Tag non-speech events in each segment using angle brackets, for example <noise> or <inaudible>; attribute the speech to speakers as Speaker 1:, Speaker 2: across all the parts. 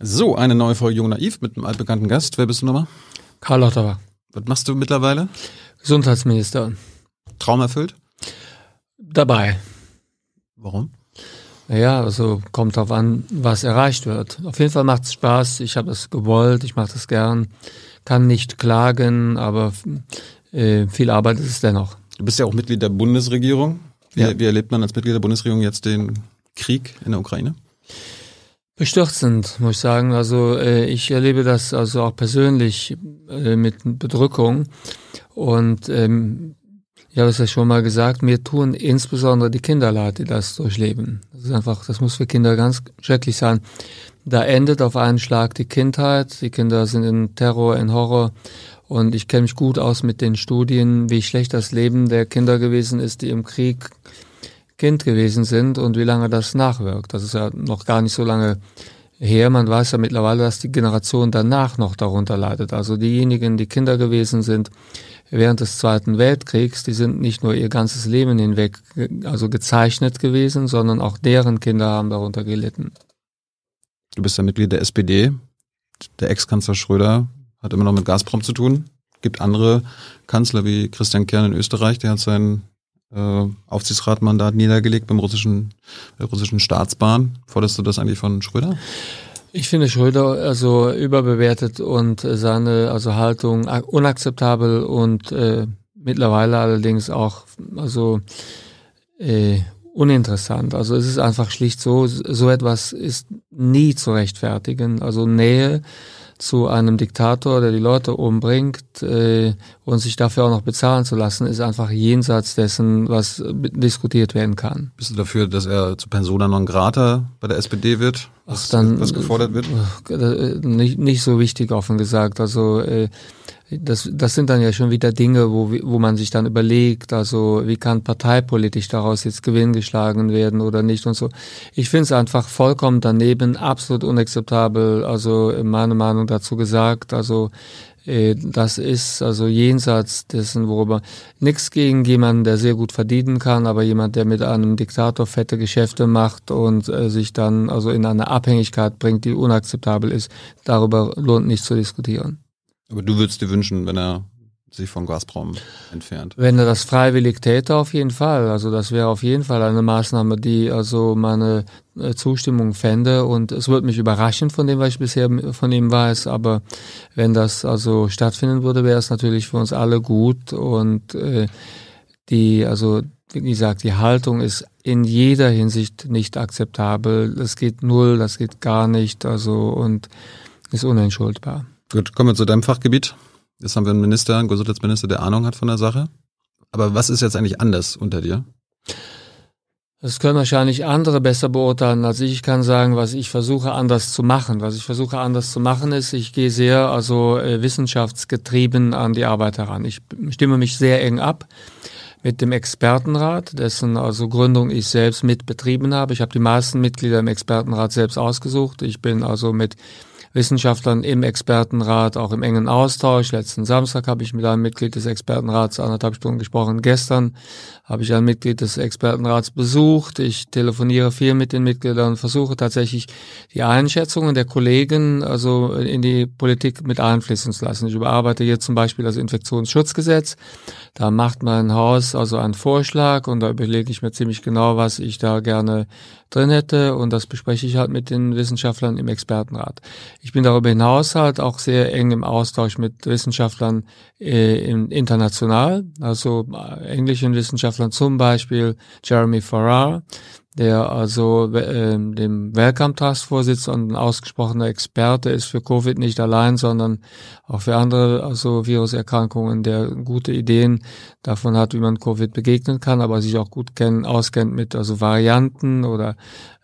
Speaker 1: So, eine neue Folge Jung Naiv mit einem altbekannten Gast. Wer bist du nochmal?
Speaker 2: Karl Lauterbach.
Speaker 1: Was machst du mittlerweile?
Speaker 2: Gesundheitsminister.
Speaker 1: Traum erfüllt?
Speaker 2: Dabei.
Speaker 1: Warum?
Speaker 2: Ja, also kommt drauf an, was erreicht wird. Auf jeden Fall macht es Spaß. Ich habe es gewollt, ich mache das gern. Kann nicht klagen, aber äh, viel Arbeit ist es dennoch.
Speaker 1: Du bist ja auch Mitglied der Bundesregierung. Wie, ja. wie erlebt man als Mitglied der Bundesregierung jetzt den Krieg in der Ukraine?
Speaker 2: Bestürzend, muss ich sagen. Also äh, ich erlebe das also auch persönlich äh, mit Bedrückung. Und ähm, ich habe es ja schon mal gesagt, mir tun insbesondere die Kinder leid, die das durchleben. Das ist einfach, das muss für Kinder ganz schrecklich sein. Da endet auf einen Schlag die Kindheit. Die Kinder sind in Terror, in Horror. Und ich kenne mich gut aus mit den Studien, wie schlecht das Leben der Kinder gewesen ist, die im Krieg Kind gewesen sind und wie lange das nachwirkt. Das ist ja noch gar nicht so lange her. Man weiß ja mittlerweile, dass die Generation danach noch darunter leidet. Also diejenigen, die Kinder gewesen sind während des Zweiten Weltkriegs, die sind nicht nur ihr ganzes Leben hinweg also gezeichnet gewesen, sondern auch deren Kinder haben darunter gelitten.
Speaker 1: Du bist ja Mitglied der SPD. Der Ex-Kanzler Schröder hat immer noch mit Gazprom zu tun. Gibt andere Kanzler wie Christian Kern in Österreich, der hat seinen äh, Aufsichtsratmandat niedergelegt beim russischen, russischen Staatsbahn. Forderst du das eigentlich von Schröder?
Speaker 2: Ich finde Schröder also überbewertet und seine also Haltung unakzeptabel und äh, mittlerweile allerdings auch also äh, uninteressant. Also es ist einfach schlicht so, so etwas ist nie zu rechtfertigen. Also Nähe zu einem Diktator, der die Leute umbringt äh, und sich dafür auch noch bezahlen zu lassen, ist einfach jenseits dessen, was diskutiert werden kann.
Speaker 1: Bist du dafür, dass er zu Persona non grata bei der SPD wird?
Speaker 2: Was, Ach, dann, was gefordert wird? Äh, nicht, nicht so wichtig, offen gesagt. Also äh, das, das sind dann ja schon wieder Dinge, wo, wo man sich dann überlegt, also wie kann parteipolitisch daraus jetzt Gewinn geschlagen werden oder nicht und so. Ich finde es einfach vollkommen daneben, absolut unakzeptabel, also meine Meinung dazu gesagt, also äh, das ist also jenseits dessen, worüber nichts gegen jemanden, der sehr gut verdienen kann, aber jemand, der mit einem Diktator fette Geschäfte macht und äh, sich dann also in eine Abhängigkeit bringt, die unakzeptabel ist, darüber lohnt nicht zu diskutieren.
Speaker 1: Aber du würdest dir wünschen, wenn er sich von Gazprom entfernt.
Speaker 2: Wenn er das freiwillig täte, auf jeden Fall. Also das wäre auf jeden Fall eine Maßnahme, die also meine äh, Zustimmung fände. Und es würde mich überraschen von dem, was ich bisher von ihm weiß. Aber wenn das also stattfinden würde, wäre es natürlich für uns alle gut. Und äh, die, also wie gesagt, die Haltung ist in jeder Hinsicht nicht akzeptabel. Das geht null, das geht gar nicht. Also und ist unentschuldbar.
Speaker 1: Gut, kommen wir zu deinem Fachgebiet. Jetzt haben wir einen Minister, einen Gesundheitsminister, der Ahnung hat von der Sache. Aber was ist jetzt eigentlich anders unter dir?
Speaker 2: Das können wahrscheinlich andere besser beurteilen als ich. Ich kann sagen, was ich versuche anders zu machen. Was ich versuche anders zu machen ist, ich gehe sehr also äh, wissenschaftsgetrieben an die Arbeit heran. Ich stimme mich sehr eng ab mit dem Expertenrat, dessen also Gründung ich selbst mitbetrieben habe. Ich habe die meisten Mitglieder im Expertenrat selbst ausgesucht. Ich bin also mit Wissenschaftlern im Expertenrat, auch im engen Austausch. Letzten Samstag habe ich mit einem Mitglied des Expertenrats anderthalb Stunden gesprochen. Gestern habe ich ein Mitglied des Expertenrats besucht. Ich telefoniere viel mit den Mitgliedern und versuche tatsächlich die Einschätzungen der Kollegen also in die Politik mit einfließen zu lassen. Ich überarbeite jetzt zum Beispiel das Infektionsschutzgesetz. Da macht mein Haus also einen Vorschlag und da überlege ich mir ziemlich genau, was ich da gerne drin hätte und das bespreche ich halt mit den Wissenschaftlern im Expertenrat. Ich bin darüber hinaus halt auch sehr eng im Austausch mit Wissenschaftlern äh, international, also äh, englischen Wissenschaftlern, zum Beispiel Jeremy Farrar, der also äh, dem Welcome Trust Vorsitz und ein ausgesprochener Experte ist für Covid nicht allein, sondern auch für andere also Viruserkrankungen, der gute Ideen davon hat, wie man Covid begegnen kann, aber sich auch gut kennen, auskennt mit also Varianten oder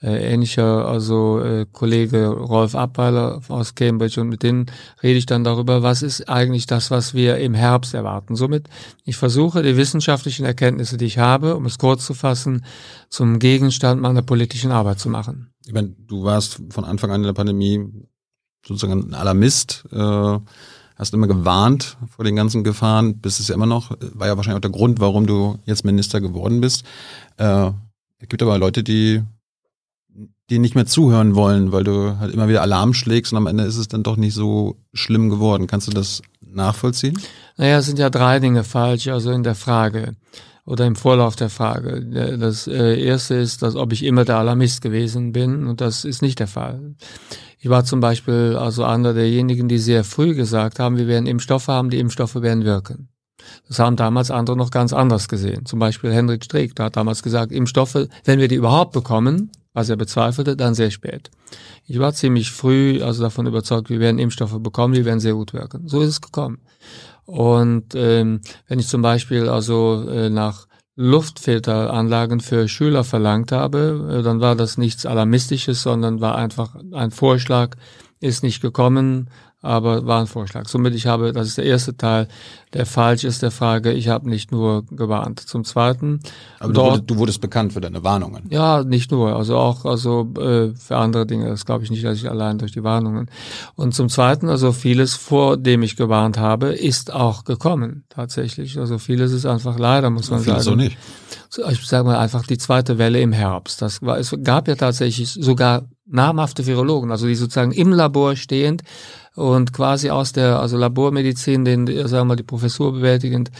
Speaker 2: äh, ähnlicher also äh, Kollege Rolf Abweiler aus Cambridge und mit denen rede ich dann darüber, was ist eigentlich das, was wir im Herbst erwarten. Somit, ich versuche die wissenschaftlichen Erkenntnisse, die ich habe, um es kurz zu fassen, zum Gegenstand meiner politischen Arbeit zu machen.
Speaker 1: Ich meine, du warst von Anfang an in der Pandemie sozusagen ein Alarmist, äh, hast immer gewarnt vor den ganzen Gefahren, bist es ja immer noch, war ja wahrscheinlich auch der Grund, warum du jetzt Minister geworden bist. Äh, es gibt aber Leute, die dir nicht mehr zuhören wollen, weil du halt immer wieder Alarm schlägst und am Ende ist es dann doch nicht so schlimm geworden. Kannst du das nachvollziehen?
Speaker 2: Naja, es sind ja drei Dinge falsch, also in der Frage oder im Vorlauf der Frage. Das äh, erste ist, dass ob ich immer der Alarmist gewesen bin und das ist nicht der Fall. Ich war zum Beispiel also einer derjenigen, die sehr früh gesagt haben, wir werden Impfstoffe haben, die Impfstoffe werden wirken. Das haben damals andere noch ganz anders gesehen. Zum Beispiel Henrik Streeck, der hat damals gesagt, Impfstoffe, wenn wir die überhaupt bekommen, was er bezweifelte, dann sehr spät. Ich war ziemlich früh also davon überzeugt, wir werden Impfstoffe bekommen, die werden sehr gut wirken. So ist es gekommen. Und ähm, wenn ich zum Beispiel also äh, nach Luftfilteranlagen für Schüler verlangt habe, äh, dann war das nichts Alarmistisches, sondern war einfach ein Vorschlag, ist nicht gekommen, aber war ein Vorschlag. Somit ich habe, das ist der erste Teil, der falsch ist der Frage, ich habe nicht nur gewarnt. Zum Zweiten.
Speaker 1: Aber dort, du, wurdest, du wurdest bekannt für deine Warnungen.
Speaker 2: Ja, nicht nur, also auch also äh, für andere Dinge. Das glaube ich nicht, dass ich allein durch die Warnungen. Und zum Zweiten, also vieles, vor dem ich gewarnt habe, ist auch gekommen tatsächlich. Also vieles ist einfach leider, muss man vieles sagen.
Speaker 1: Vieles
Speaker 2: so nicht. Ich sage mal einfach die zweite Welle im Herbst. Das war, es gab ja tatsächlich sogar namhafte Virologen, also die sozusagen im Labor stehend und quasi aus der also Labormedizin, den sagen wir mal die Professur bewältigend,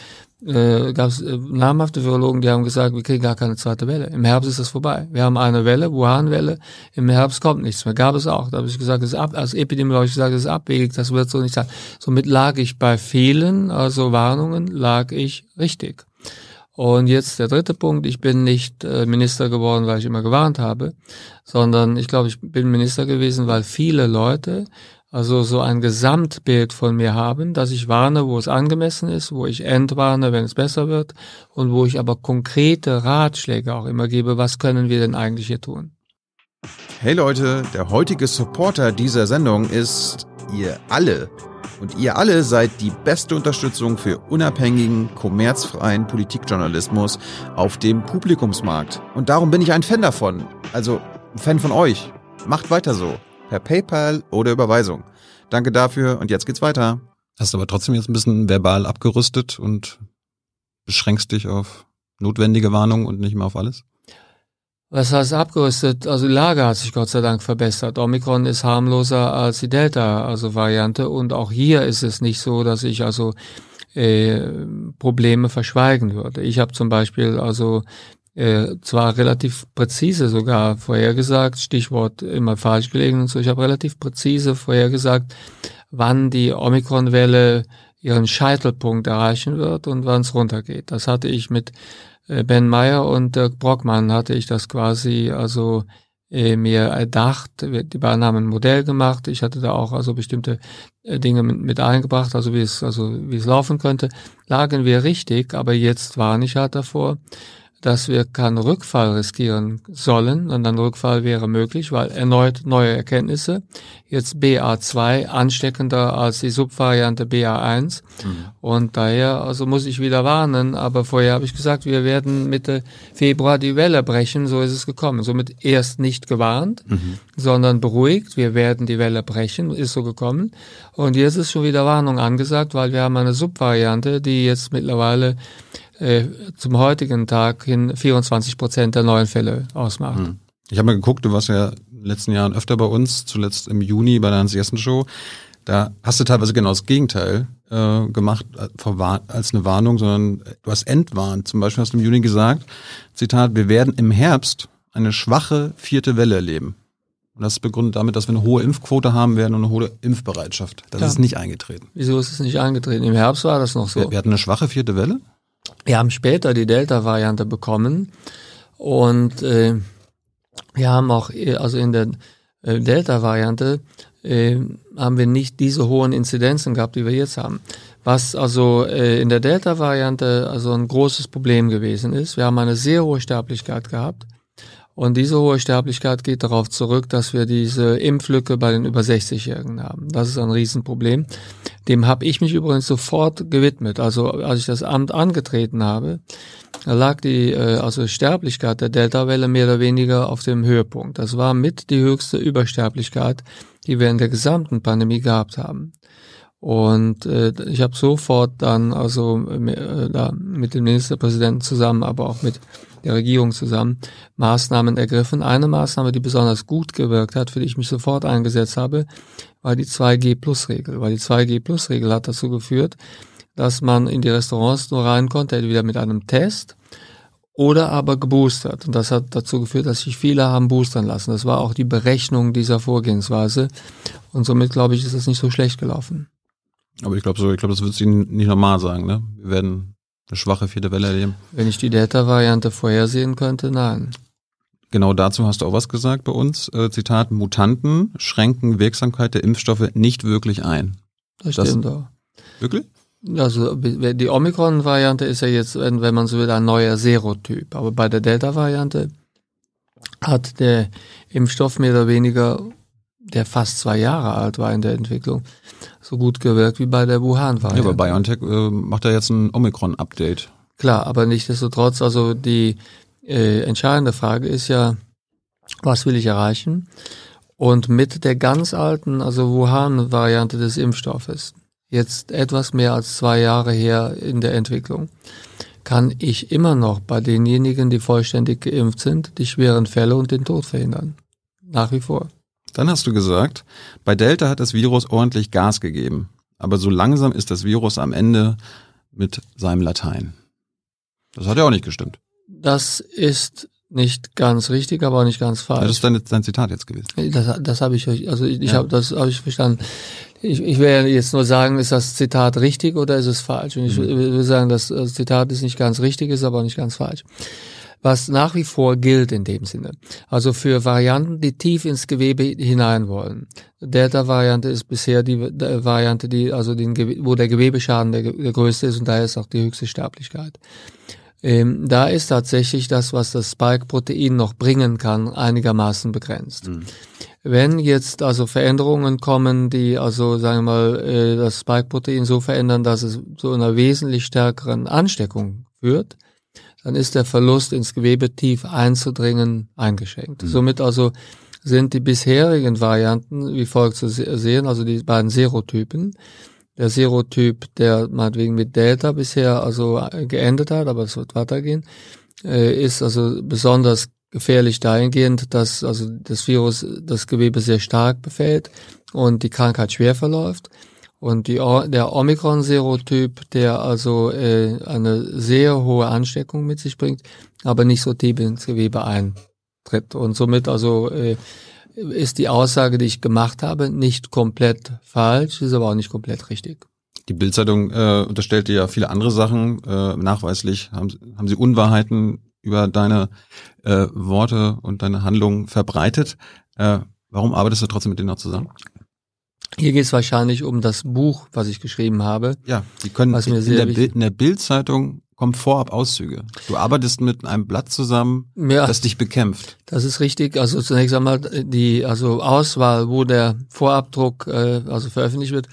Speaker 2: äh, gab es äh, namhafte Virologen, die haben gesagt, wir kriegen gar keine zweite Welle. Im Herbst ist das vorbei. Wir haben eine Welle, Wuhan-Welle, im Herbst kommt nichts mehr. Gab es auch. Da habe ich gesagt, das ist ab, als Epidemiolog gesagt, das ist abwegig, das wird so nicht sein. Somit lag ich bei vielen, also Warnungen, lag ich richtig. Und jetzt der dritte Punkt, ich bin nicht äh, Minister geworden, weil ich immer gewarnt habe, sondern ich glaube, ich bin Minister gewesen, weil viele Leute also so ein Gesamtbild von mir haben, dass ich warne, wo es angemessen ist, wo ich entwarne, wenn es besser wird und wo ich aber konkrete Ratschläge auch immer gebe, was können wir denn eigentlich hier tun.
Speaker 3: Hey Leute, der heutige Supporter dieser Sendung ist ihr alle. Und ihr alle seid die beste Unterstützung für unabhängigen, kommerzfreien Politikjournalismus auf dem Publikumsmarkt. Und darum bin ich ein Fan davon. Also ein Fan von euch. Macht weiter so per PayPal oder Überweisung. Danke dafür und jetzt geht's weiter.
Speaker 1: Hast aber trotzdem jetzt ein bisschen verbal abgerüstet und beschränkst dich auf notwendige Warnungen und nicht mehr auf alles?
Speaker 2: Was heißt abgerüstet? Also die Lage hat sich Gott sei Dank verbessert. Omikron ist harmloser als die Delta, also Variante. Und auch hier ist es nicht so, dass ich also äh, Probleme verschweigen würde. Ich habe zum Beispiel also äh, zwar relativ präzise sogar vorhergesagt, Stichwort immer falsch gelegen und so, ich habe relativ präzise vorhergesagt, wann die Omikron-Welle ihren Scheitelpunkt erreichen wird und wann es runtergeht. Das hatte ich mit äh, Ben Meyer und Dirk Brockmann hatte ich das quasi also äh, mir erdacht. Die beiden haben ein Modell gemacht. Ich hatte da auch also bestimmte äh, Dinge mit, eingebracht, also wie es also wie es laufen könnte. Lagen wir richtig, aber jetzt warne ich halt davor dass wir keinen Rückfall riskieren sollen, und ein Rückfall wäre möglich, weil erneut neue Erkenntnisse, jetzt BA2 ansteckender als die Subvariante BA1 mhm. und daher also muss ich wieder warnen, aber vorher habe ich gesagt, wir werden Mitte Februar die Welle brechen, so ist es gekommen. Somit erst nicht gewarnt, mhm. sondern beruhigt, wir werden die Welle brechen, ist so gekommen und jetzt ist schon wieder Warnung angesagt, weil wir haben eine Subvariante, die jetzt mittlerweile äh, zum heutigen Tag hin 24 Prozent der neuen Fälle ausmacht. Hm.
Speaker 1: Ich habe mal geguckt, du warst ja in den letzten Jahren öfter bei uns, zuletzt im Juni bei der Hans-Jessen-Show. Da hast du teilweise genau das Gegenteil äh, gemacht äh, als eine Warnung, sondern du hast entwarnt. Zum Beispiel hast du im Juni gesagt, Zitat, wir werden im Herbst eine schwache vierte Welle erleben. Und das ist begründet damit, dass wir eine hohe Impfquote haben werden und eine hohe Impfbereitschaft. Das ja. ist nicht eingetreten.
Speaker 2: Wieso ist es nicht eingetreten? Im Herbst war das noch so.
Speaker 1: Wir, wir hatten eine schwache vierte Welle?
Speaker 2: Wir haben später die Delta-Variante bekommen und äh, wir haben auch, äh, also in der äh, Delta-Variante äh, haben wir nicht diese hohen Inzidenzen gehabt, die wir jetzt haben. Was also äh, in der Delta-Variante also ein großes Problem gewesen ist. Wir haben eine sehr hohe Sterblichkeit gehabt. Und diese hohe Sterblichkeit geht darauf zurück, dass wir diese Impflücke bei den über 60-Jährigen haben. Das ist ein Riesenproblem. Dem habe ich mich übrigens sofort gewidmet. Also als ich das Amt angetreten habe, lag die äh, also Sterblichkeit der Delta-Welle mehr oder weniger auf dem Höhepunkt. Das war mit die höchste Übersterblichkeit, die wir in der gesamten Pandemie gehabt haben. Und äh, ich habe sofort dann also äh, mit dem Ministerpräsidenten zusammen, aber auch mit der Regierung zusammen Maßnahmen ergriffen. Eine Maßnahme, die besonders gut gewirkt hat, für die ich mich sofort eingesetzt habe, war die 2G-Plus-Regel. Weil die 2G-Plus-Regel hat dazu geführt, dass man in die Restaurants nur rein konnte, entweder mit einem Test oder aber geboostert. Und das hat dazu geführt, dass sich viele haben boostern lassen. Das war auch die Berechnung dieser Vorgehensweise. Und somit, glaube ich, ist das nicht so schlecht gelaufen.
Speaker 1: Aber ich glaube, so, ich glaube, das wird Ihnen nicht normal sagen, ne? Wir werden eine schwache vierte Welle erleben.
Speaker 2: Wenn ich die Delta-Variante vorhersehen könnte, nein.
Speaker 1: Genau dazu hast du auch was gesagt bei uns. Äh, Zitat, Mutanten schränken Wirksamkeit der Impfstoffe nicht wirklich ein.
Speaker 2: Das stimmt das, auch.
Speaker 1: Wirklich?
Speaker 2: Also die Omikron-Variante ist ja jetzt, wenn man so will, ein neuer Serotyp. Aber bei der Delta-Variante hat der Impfstoff mehr oder weniger, der fast zwei Jahre alt war in der Entwicklung, so gut gewirkt wie bei der Wuhan-Variante.
Speaker 1: Ja, aber BioNTech äh, macht ja jetzt ein Omikron-Update.
Speaker 2: Klar, aber nichtsdestotrotz, also die äh, entscheidende Frage ist ja, was will ich erreichen? Und mit der ganz alten, also Wuhan-Variante des Impfstoffes, jetzt etwas mehr als zwei Jahre her in der Entwicklung, kann ich immer noch bei denjenigen, die vollständig geimpft sind, die schweren Fälle und den Tod verhindern. Nach wie vor.
Speaker 1: Dann hast du gesagt, bei Delta hat das Virus ordentlich Gas gegeben, aber so langsam ist das Virus am Ende mit seinem Latein. Das hat ja auch nicht gestimmt.
Speaker 2: Das ist nicht ganz richtig, aber auch nicht ganz falsch.
Speaker 1: Das ist dein, dein Zitat jetzt gewesen.
Speaker 2: Das, das habe ich also ich, ja. habe das habe ich verstanden. Ich, ich werde jetzt nur sagen, ist das Zitat richtig oder ist es falsch? Und ich mhm. will sagen, das Zitat ist nicht ganz richtig, ist aber auch nicht ganz falsch. Was nach wie vor gilt in dem Sinne. Also für Varianten, die tief ins Gewebe hinein wollen. Delta-Variante ist bisher die Variante, die, also den, wo der Gewebeschaden der, der größte ist und daher ist auch die höchste Sterblichkeit. Ähm, da ist tatsächlich das, was das Spike-Protein noch bringen kann, einigermaßen begrenzt. Mhm. Wenn jetzt also Veränderungen kommen, die also sagen wir mal äh, das Spike-Protein so verändern, dass es zu einer wesentlich stärkeren Ansteckung führt, dann ist der Verlust ins Gewebe tief einzudringen eingeschränkt. Mhm. Somit also sind die bisherigen Varianten wie folgt zu sehen, also die beiden Serotypen, der Serotyp, der meinetwegen mit Delta bisher also äh, geendet hat, aber es wird weitergehen, äh, ist also besonders gefährlich dahingehend, dass also das Virus das Gewebe sehr stark befällt und die Krankheit schwer verläuft. Und die, der Omikron-Serotyp, der also äh, eine sehr hohe Ansteckung mit sich bringt, aber nicht so tief ins Gewebe eintritt und somit also äh, ist die Aussage, die ich gemacht habe, nicht komplett falsch, ist aber auch nicht komplett richtig.
Speaker 1: Die Bildzeitung äh, unterstellte ja viele andere Sachen. Äh, nachweislich haben, haben sie Unwahrheiten über deine äh, Worte und deine Handlungen verbreitet. Äh, warum arbeitest du trotzdem mit denen noch zusammen?
Speaker 2: Hier geht es wahrscheinlich um das Buch, was ich geschrieben habe.
Speaker 1: Ja, die können was mir in, sehr der Bild, in der Bildzeitung kommen vorab Auszüge. Du arbeitest mit einem Blatt zusammen, ja, das dich bekämpft.
Speaker 2: Das ist richtig. Also zunächst einmal die also Auswahl, wo der Vorabdruck äh, also veröffentlicht wird,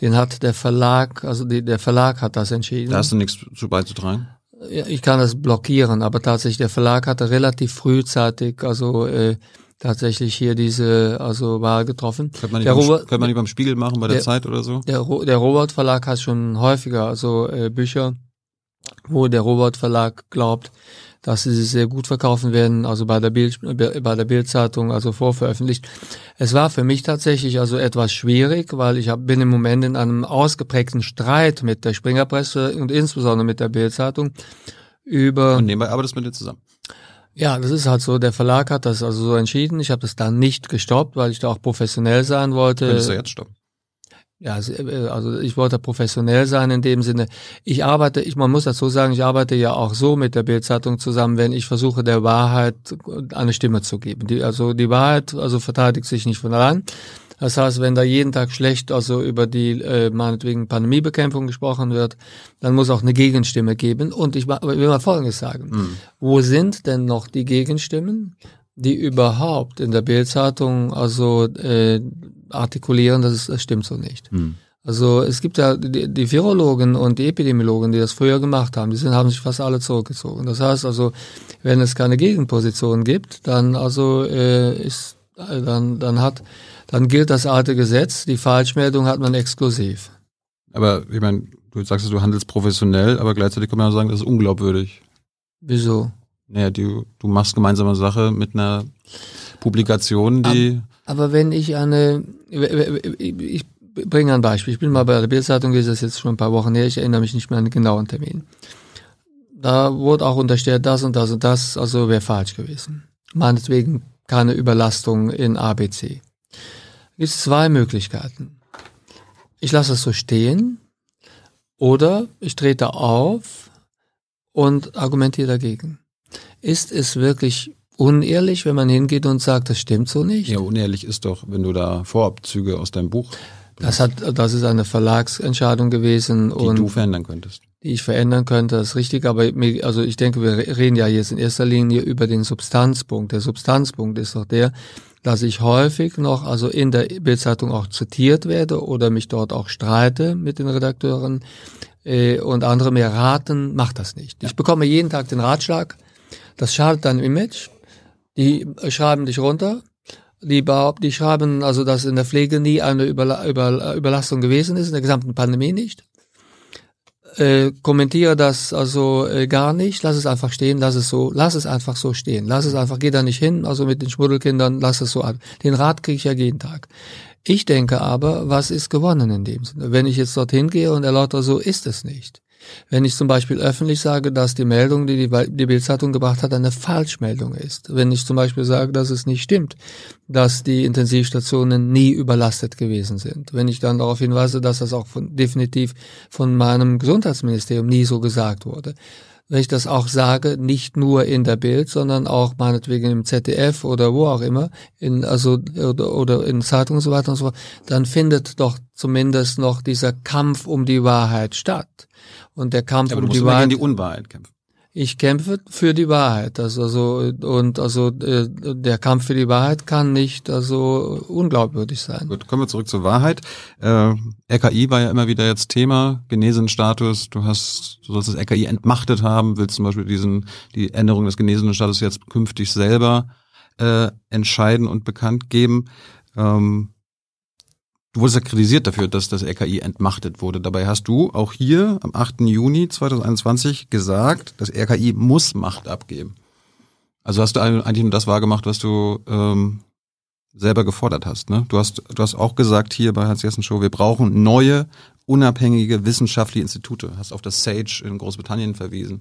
Speaker 2: den hat der Verlag, also die, der Verlag hat das entschieden.
Speaker 1: Da hast du nichts zu beizutragen.
Speaker 2: Ja, ich kann das blockieren, aber tatsächlich der Verlag hatte relativ frühzeitig also äh, tatsächlich hier diese also Wahl getroffen.
Speaker 1: Könnte man, nicht beim, Robert, könnte man nicht beim Spiegel machen bei der, der Zeit oder so?
Speaker 2: Der, der Robert Verlag hat schon häufiger also äh, Bücher wo der Robert Verlag glaubt, dass sie sich sehr gut verkaufen werden, also bei der Bild, bei der Bildzeitung, also vorveröffentlicht. Es war für mich tatsächlich also etwas schwierig, weil ich hab, bin im Moment in einem ausgeprägten Streit mit der Springerpresse und insbesondere mit der Bildzeitung über.
Speaker 1: Und nebenbei arbeitest du mit dir zusammen.
Speaker 2: Ja, das ist halt so. Der Verlag hat das also so entschieden. Ich habe das dann nicht gestoppt, weil ich da auch professionell sein wollte.
Speaker 1: Könntest du jetzt stoppen?
Speaker 2: Ja, äh, also ich wollte professionell sein in dem Sinne. Ich arbeite, ich, man muss dazu sagen, ich arbeite ja auch so mit der Bildzeitung zusammen, wenn ich versuche, der Wahrheit eine Stimme zu geben. Die, also die Wahrheit, also verteidigt sich nicht von allein. Das heißt, wenn da jeden Tag schlecht also über die äh, meinetwegen Pandemiebekämpfung gesprochen wird, dann muss auch eine Gegenstimme geben. Und ich will mal Folgendes sagen. Mhm. Wo sind denn noch die Gegenstimmen, die überhaupt in der Bildzeitung also äh, artikulieren, das, ist, das stimmt so nicht. Hm. Also es gibt ja die, die Virologen und die Epidemiologen, die das früher gemacht haben, die sind, haben sich fast alle zurückgezogen. Das heißt also, wenn es keine Gegenposition gibt, dann also äh, ist dann dann hat dann gilt das alte Gesetz. Die Falschmeldung hat man exklusiv.
Speaker 1: Aber ich meine, du sagst, du handelst professionell, aber gleichzeitig kann man auch sagen, das ist unglaubwürdig.
Speaker 2: Wieso?
Speaker 1: Naja, du, du machst gemeinsame Sache mit einer Publikation, die.
Speaker 2: Aber, aber wenn ich eine, ich bringe ein Beispiel. Ich bin mal bei der Bildzeitung gewesen, das ist jetzt schon ein paar Wochen her, ich erinnere mich nicht mehr an den genauen Termin. Da wurde auch unterstellt, das und das und das, also wäre falsch gewesen. Meinetwegen keine Überlastung in ABC. Es gibt zwei Möglichkeiten. Ich lasse es so stehen oder ich trete auf und argumentiere dagegen. Ist es wirklich unehrlich, wenn man hingeht und sagt, das stimmt so nicht?
Speaker 1: Ja, unehrlich ist doch, wenn du da Vorabzüge aus deinem Buch.
Speaker 2: Das hat, das ist eine Verlagsentscheidung gewesen
Speaker 1: die
Speaker 2: und
Speaker 1: du verändern könntest.
Speaker 2: die ich verändern könnte, das ist richtig, aber mir, also ich denke, wir reden ja jetzt in erster Linie über den Substanzpunkt. Der Substanzpunkt ist doch der, dass ich häufig noch, also in der Bildzeitung auch zitiert werde oder mich dort auch streite mit den Redakteuren äh, und andere mir raten, mach das nicht. Ich bekomme jeden Tag den Ratschlag, das schadet deinem Image, die schreiben dich runter, die die schreiben also, dass in der Pflege nie eine Überla Über Überlastung gewesen ist, in der gesamten Pandemie nicht. Äh, kommentiere das also äh, gar nicht, lass es einfach stehen, lass es so, lass es einfach so stehen, lass es einfach, geh da nicht hin, also mit den Schmuddelkindern, lass es so an. Den Rat kriege ich ja jeden Tag. Ich denke aber, was ist gewonnen in dem Sinne? Wenn ich jetzt dorthin gehe und erläutere, so ist es nicht. Wenn ich zum Beispiel öffentlich sage, dass die Meldung, die die, Bildzeitung gebracht hat, eine Falschmeldung ist. Wenn ich zum Beispiel sage, dass es nicht stimmt, dass die Intensivstationen nie überlastet gewesen sind. Wenn ich dann darauf hinweise, dass das auch von, definitiv von meinem Gesundheitsministerium nie so gesagt wurde wenn ich das auch sage, nicht nur in der Bild, sondern auch meinetwegen im ZDF oder wo auch immer, in, also, oder, oder in Zeitungen und so weiter und so fort, dann findet doch zumindest noch dieser Kampf um die Wahrheit statt. Und der Kampf
Speaker 1: aber
Speaker 2: um die Wahrheit.
Speaker 1: gegen die Unwahrheit kämpfen.
Speaker 2: Ich kämpfe für die Wahrheit. Also, also und also äh, der Kampf für die Wahrheit kann nicht also unglaubwürdig sein.
Speaker 1: Gut, kommen wir zurück zur Wahrheit. Äh, RKI war ja immer wieder jetzt Thema, Genesenenstatus. Du hast, du sollst das RKI entmachtet haben, willst zum Beispiel diesen, die Änderung des Genesenenstatus jetzt künftig selber äh, entscheiden und bekannt geben. Ähm, du wurdest ja kritisiert dafür, dass das RKI entmachtet wurde. Dabei hast du auch hier am 8. Juni 2021 gesagt, das RKI muss Macht abgeben. Also hast du eigentlich nur das wahrgemacht, was du ähm, selber gefordert hast. Ne? Du hast du hast auch gesagt hier bei Hans Jessen Show, wir brauchen neue unabhängige wissenschaftliche Institute. Hast auf das SAGE in Großbritannien verwiesen.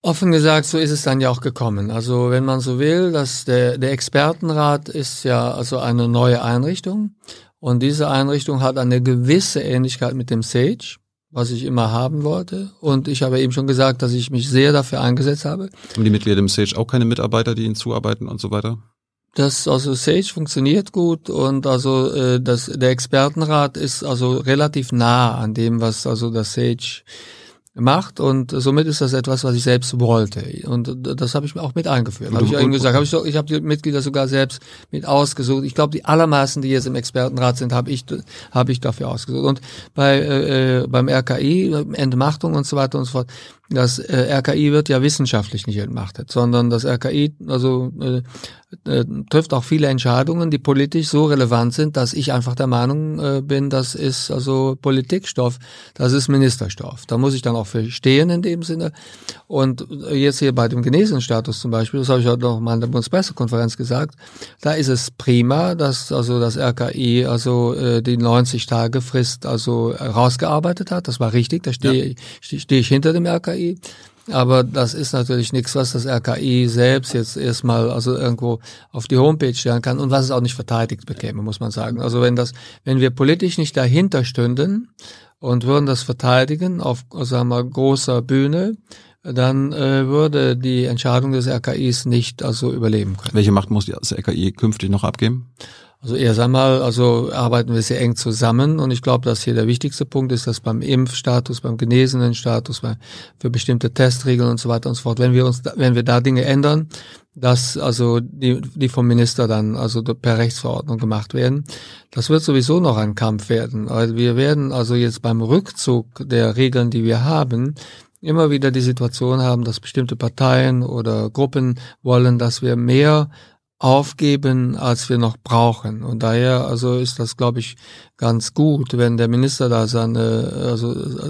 Speaker 2: Offen gesagt, so ist es dann ja auch gekommen. Also wenn man so will, dass der, der Expertenrat ist ja also eine neue Einrichtung und diese Einrichtung hat eine gewisse Ähnlichkeit mit dem SAGE, was ich immer haben wollte. Und ich habe eben schon gesagt, dass ich mich sehr dafür eingesetzt habe.
Speaker 1: Haben die Mitglieder im SAGE auch keine Mitarbeiter, die ihnen zuarbeiten und so weiter?
Speaker 2: Das also Sage funktioniert gut und also äh, das der Expertenrat ist also relativ nah an dem, was also das Sage macht und somit ist das etwas, was ich selbst wollte und das habe ich mir auch mit eingeführt. Habe ich ja eben gesagt, habe ich doch, ich habe die Mitglieder sogar selbst mit ausgesucht. Ich glaube, die allermeisten, die jetzt im Expertenrat sind, habe ich habe ich dafür ausgesucht. Und bei äh, beim RKI Entmachtung und so weiter und so fort. Das äh, RKI wird ja wissenschaftlich nicht entmachtet, sondern das RKI also äh, äh, trifft auch viele Entscheidungen, die politisch so relevant sind, dass ich einfach der Meinung äh, bin, das ist also Politikstoff, das ist Ministerstoff. Da muss ich dann auch verstehen in dem Sinne. Und jetzt hier bei dem Genesenenstatus zum Beispiel, das habe ich heute noch mal in der Bundespressekonferenz gesagt, da ist es prima, dass also das RKI also äh, die 90 Tage Frist also rausgearbeitet hat. Das war richtig, da stehe ja. ich, stehe ich hinter dem RKI. Aber das ist natürlich nichts, was das RKI selbst jetzt erstmal also irgendwo auf die Homepage stellen kann und was es auch nicht verteidigt bekäme, muss man sagen. Also wenn das, wenn wir politisch nicht dahinter stünden und würden das verteidigen auf, sagen wir, großer Bühne, dann äh, würde die Entscheidung des RKIs nicht also überleben können.
Speaker 1: Welche Macht muss das RKI künftig noch abgeben?
Speaker 2: Also erst einmal, also arbeiten wir sehr eng zusammen und ich glaube, dass hier der wichtigste Punkt ist, dass beim Impfstatus, beim genesenen Status, bei, für bestimmte Testregeln und so weiter und so fort, wenn wir uns, wenn wir da Dinge ändern, dass also die, die vom Minister dann also per Rechtsverordnung gemacht werden, das wird sowieso noch ein Kampf werden. Also wir werden also jetzt beim Rückzug der Regeln, die wir haben, immer wieder die Situation haben, dass bestimmte Parteien oder Gruppen wollen, dass wir mehr aufgeben, als wir noch brauchen. Und daher also ist das, glaube ich, ganz gut, wenn der Minister da seine, also,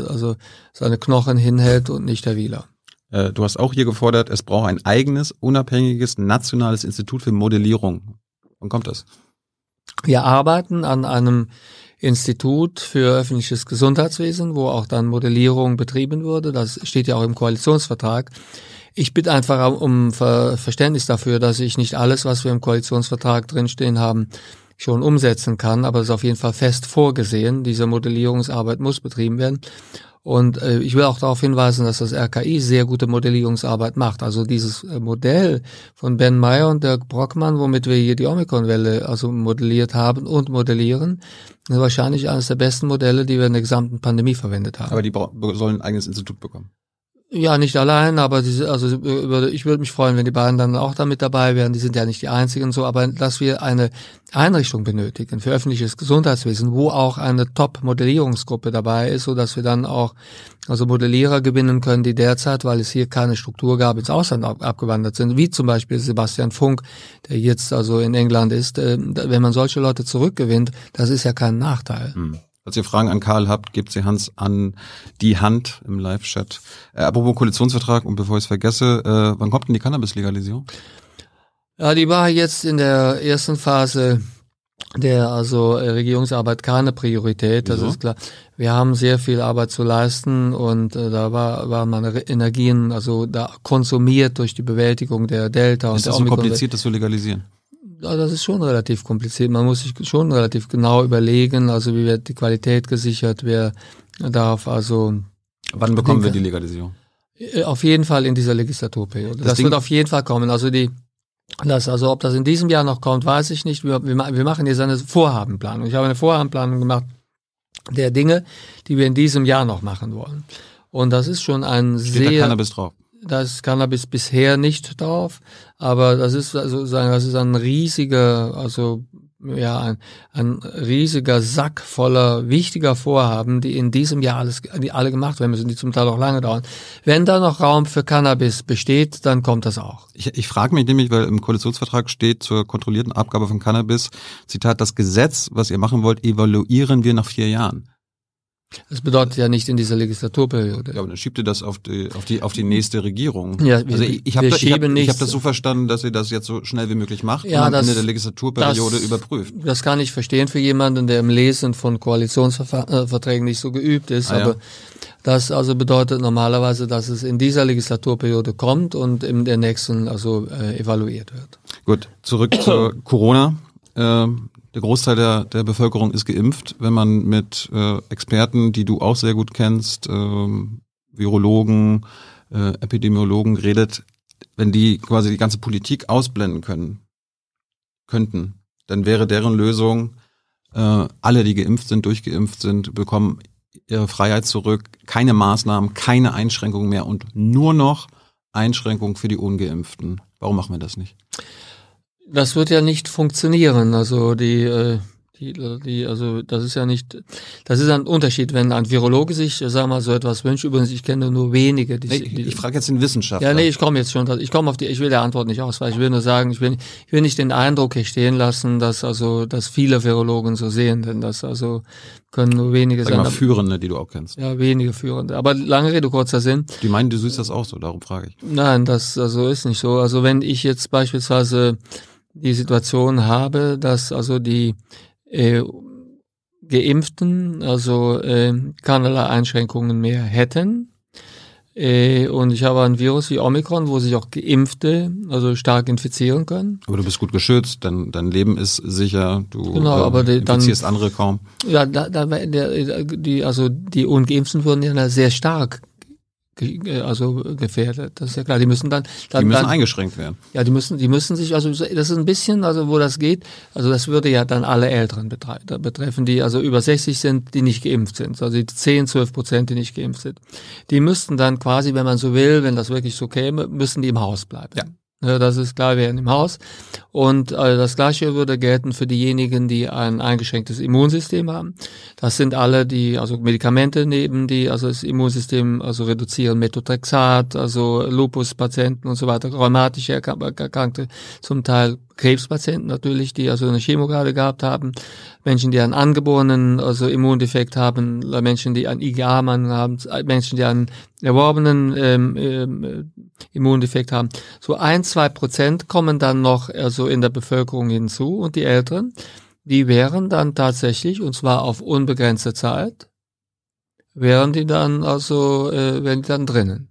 Speaker 2: also seine Knochen hinhält und nicht der Wieler.
Speaker 1: Äh, du hast auch hier gefordert, es braucht ein eigenes, unabhängiges, nationales Institut für Modellierung. Wann kommt das?
Speaker 2: Wir arbeiten an einem Institut für öffentliches Gesundheitswesen, wo auch dann Modellierung betrieben wurde. Das steht ja auch im Koalitionsvertrag. Ich bitte einfach um Verständnis dafür, dass ich nicht alles, was wir im Koalitionsvertrag drinstehen haben, schon umsetzen kann, aber es ist auf jeden Fall fest vorgesehen. Diese Modellierungsarbeit muss betrieben werden. Und äh, ich will auch darauf hinweisen, dass das RKI sehr gute Modellierungsarbeit macht. Also dieses äh, Modell von Ben Meyer und Dirk Brockmann, womit wir hier die Omikron-Welle also modelliert haben und modellieren, ist wahrscheinlich eines der besten Modelle, die wir in der gesamten Pandemie verwendet haben.
Speaker 1: Aber die sollen ein eigenes Institut bekommen.
Speaker 2: Ja, nicht allein, aber diese, also ich würde mich freuen, wenn die beiden dann auch damit dabei wären. Die sind ja nicht die einzigen so, aber dass wir eine Einrichtung benötigen für öffentliches Gesundheitswesen, wo auch eine Top-Modellierungsgruppe dabei ist, so dass wir dann auch also Modellierer gewinnen können, die derzeit, weil es hier keine Struktur gab, ins Ausland ab abgewandert sind, wie zum Beispiel Sebastian Funk, der jetzt also in England ist. Äh, wenn man solche Leute zurückgewinnt, das ist ja kein Nachteil. Hm.
Speaker 1: Falls ihr Fragen an Karl habt, gebt sie Hans an die Hand im Live-Chat. Äh, apropos Koalitionsvertrag und bevor ich es vergesse, äh, wann kommt denn die Cannabis-Legalisierung?
Speaker 2: Ja, die war jetzt in der ersten Phase der also äh, Regierungsarbeit keine Priorität, das Wieso? ist klar. Wir haben sehr viel Arbeit zu leisten und äh, da war, waren meine Energien also da konsumiert durch die Bewältigung der Delta
Speaker 1: und
Speaker 2: Ist
Speaker 1: das so kompliziert, das zu legalisieren?
Speaker 2: Das ist schon relativ kompliziert. Man muss sich schon relativ genau überlegen, also wie wird die Qualität gesichert, wer darf also.
Speaker 1: Wann bekommen wir die Legalisierung?
Speaker 2: Äh, auf jeden Fall in dieser Legislaturperiode. Das, das wird auf jeden Fall kommen. Also die, das, also ob das in diesem Jahr noch kommt, weiß ich nicht. Wir, wir, wir machen jetzt eine Vorhabenplanung. Ich habe eine Vorhabenplanung gemacht der Dinge, die wir in diesem Jahr noch machen wollen. Und das ist schon ein
Speaker 1: Steht
Speaker 2: sehr.
Speaker 1: Da Cannabis drauf?
Speaker 2: Da ist Cannabis bisher nicht drauf, aber das ist also sagen, das ist ein riesiger, also ja, ein, ein riesiger Sack voller wichtiger Vorhaben, die in diesem Jahr alles, die alle gemacht werden müssen, die zum Teil auch lange dauern. Wenn da noch Raum für Cannabis besteht, dann kommt das auch.
Speaker 1: Ich, ich frage mich nämlich, weil im Koalitionsvertrag steht zur kontrollierten Abgabe von Cannabis, Zitat, das Gesetz, was ihr machen wollt, evaluieren wir nach vier Jahren.
Speaker 2: Das bedeutet ja nicht in dieser Legislaturperiode.
Speaker 1: Ja, aber dann schiebt ihr das auf die, auf die, auf die nächste Regierung.
Speaker 2: Ja, wir, also ich, ich habe
Speaker 1: da, ich hab, ich hab das so verstanden, dass ihr das jetzt so schnell wie möglich macht
Speaker 2: ja, und am
Speaker 1: Ende der Legislaturperiode das, überprüft.
Speaker 2: Das kann ich verstehen für jemanden, der im Lesen von Koalitionsverträgen nicht so geübt ist. Ah, aber ja. das also bedeutet normalerweise, dass es in dieser Legislaturperiode kommt und in der nächsten also äh, evaluiert wird.
Speaker 1: Gut, zurück zu Corona. Ähm, der Großteil der, der Bevölkerung ist geimpft. Wenn man mit äh, Experten, die du auch sehr gut kennst, ähm, Virologen, äh, Epidemiologen redet, wenn die quasi die ganze Politik ausblenden können, könnten, dann wäre deren Lösung, äh, alle, die geimpft sind, durchgeimpft sind, bekommen ihre Freiheit zurück, keine Maßnahmen, keine Einschränkungen mehr und nur noch Einschränkungen für die Ungeimpften. Warum machen wir das nicht?
Speaker 2: Das wird ja nicht funktionieren. Also die, äh, die, die, also das ist ja nicht, das ist ein Unterschied, wenn ein Virologe sich, äh, sag mal, so etwas wünscht. Übrigens, ich kenne nur wenige.
Speaker 1: Die, nee, ich, ich frage jetzt den Wissenschaftler.
Speaker 2: Ja, nee, ich komme jetzt schon. Ich komme auf die, ich will der Antwort nicht ausweichen. Ich will nur sagen, ich will, ich will nicht den Eindruck hier stehen lassen, dass also, dass viele Virologen so sehen, denn das also können nur wenige
Speaker 1: Sag
Speaker 2: sein.
Speaker 1: Mal Führende, die du auch kennst.
Speaker 2: Ja, wenige Führende. Aber lange Rede, kurzer Sinn.
Speaker 1: Die meinen, du siehst das auch so, darum frage ich.
Speaker 2: Nein, das also ist nicht so. Also wenn ich jetzt beispielsweise die Situation habe, dass also die äh, Geimpften also äh, keinerlei Einschränkungen mehr hätten. Äh, und ich habe ein Virus wie Omikron, wo sich auch Geimpfte also stark infizieren können.
Speaker 1: Aber du bist gut geschützt, dein, dein Leben ist sicher, du
Speaker 2: genau, aber die,
Speaker 1: infizierst dann, andere kaum.
Speaker 2: Ja, da, da, der, die, also die Ungeimpften würden ja sehr stark also gefährdet. Das ist ja klar. Die müssen dann, dann
Speaker 1: die müssen
Speaker 2: dann,
Speaker 1: eingeschränkt werden.
Speaker 2: Ja, die müssen, die müssen sich also das ist ein bisschen, also wo das geht. Also das würde ja dann alle Älteren betreffen, die also über 60 sind, die nicht geimpft sind. Also die 10, 12 Prozent, die nicht geimpft sind. Die müssten dann quasi, wenn man so will, wenn das wirklich so käme, müssen die im Haus bleiben. Ja. Ja, das ist klar, wir werden im Haus. Und äh, das Gleiche würde gelten für diejenigen, die ein eingeschränktes Immunsystem haben. Das sind alle, die also Medikamente nehmen, die also das Immunsystem also reduzieren, Methotrexat, also Lupus-Patienten und so weiter, rheumatische Erkrankte, zum Teil Krebspatienten natürlich, die also eine Chemo gerade gehabt haben, Menschen, die einen angeborenen also Immundefekt haben, Menschen, die einen IgA-Mann haben, Menschen, die einen erworbenen ähm, ähm, Immundefekt haben. So ein, zwei Prozent kommen dann noch also in der Bevölkerung hinzu und die Älteren, die wären dann tatsächlich, und zwar auf unbegrenzte Zeit, wären die dann also, äh, wären die dann drinnen.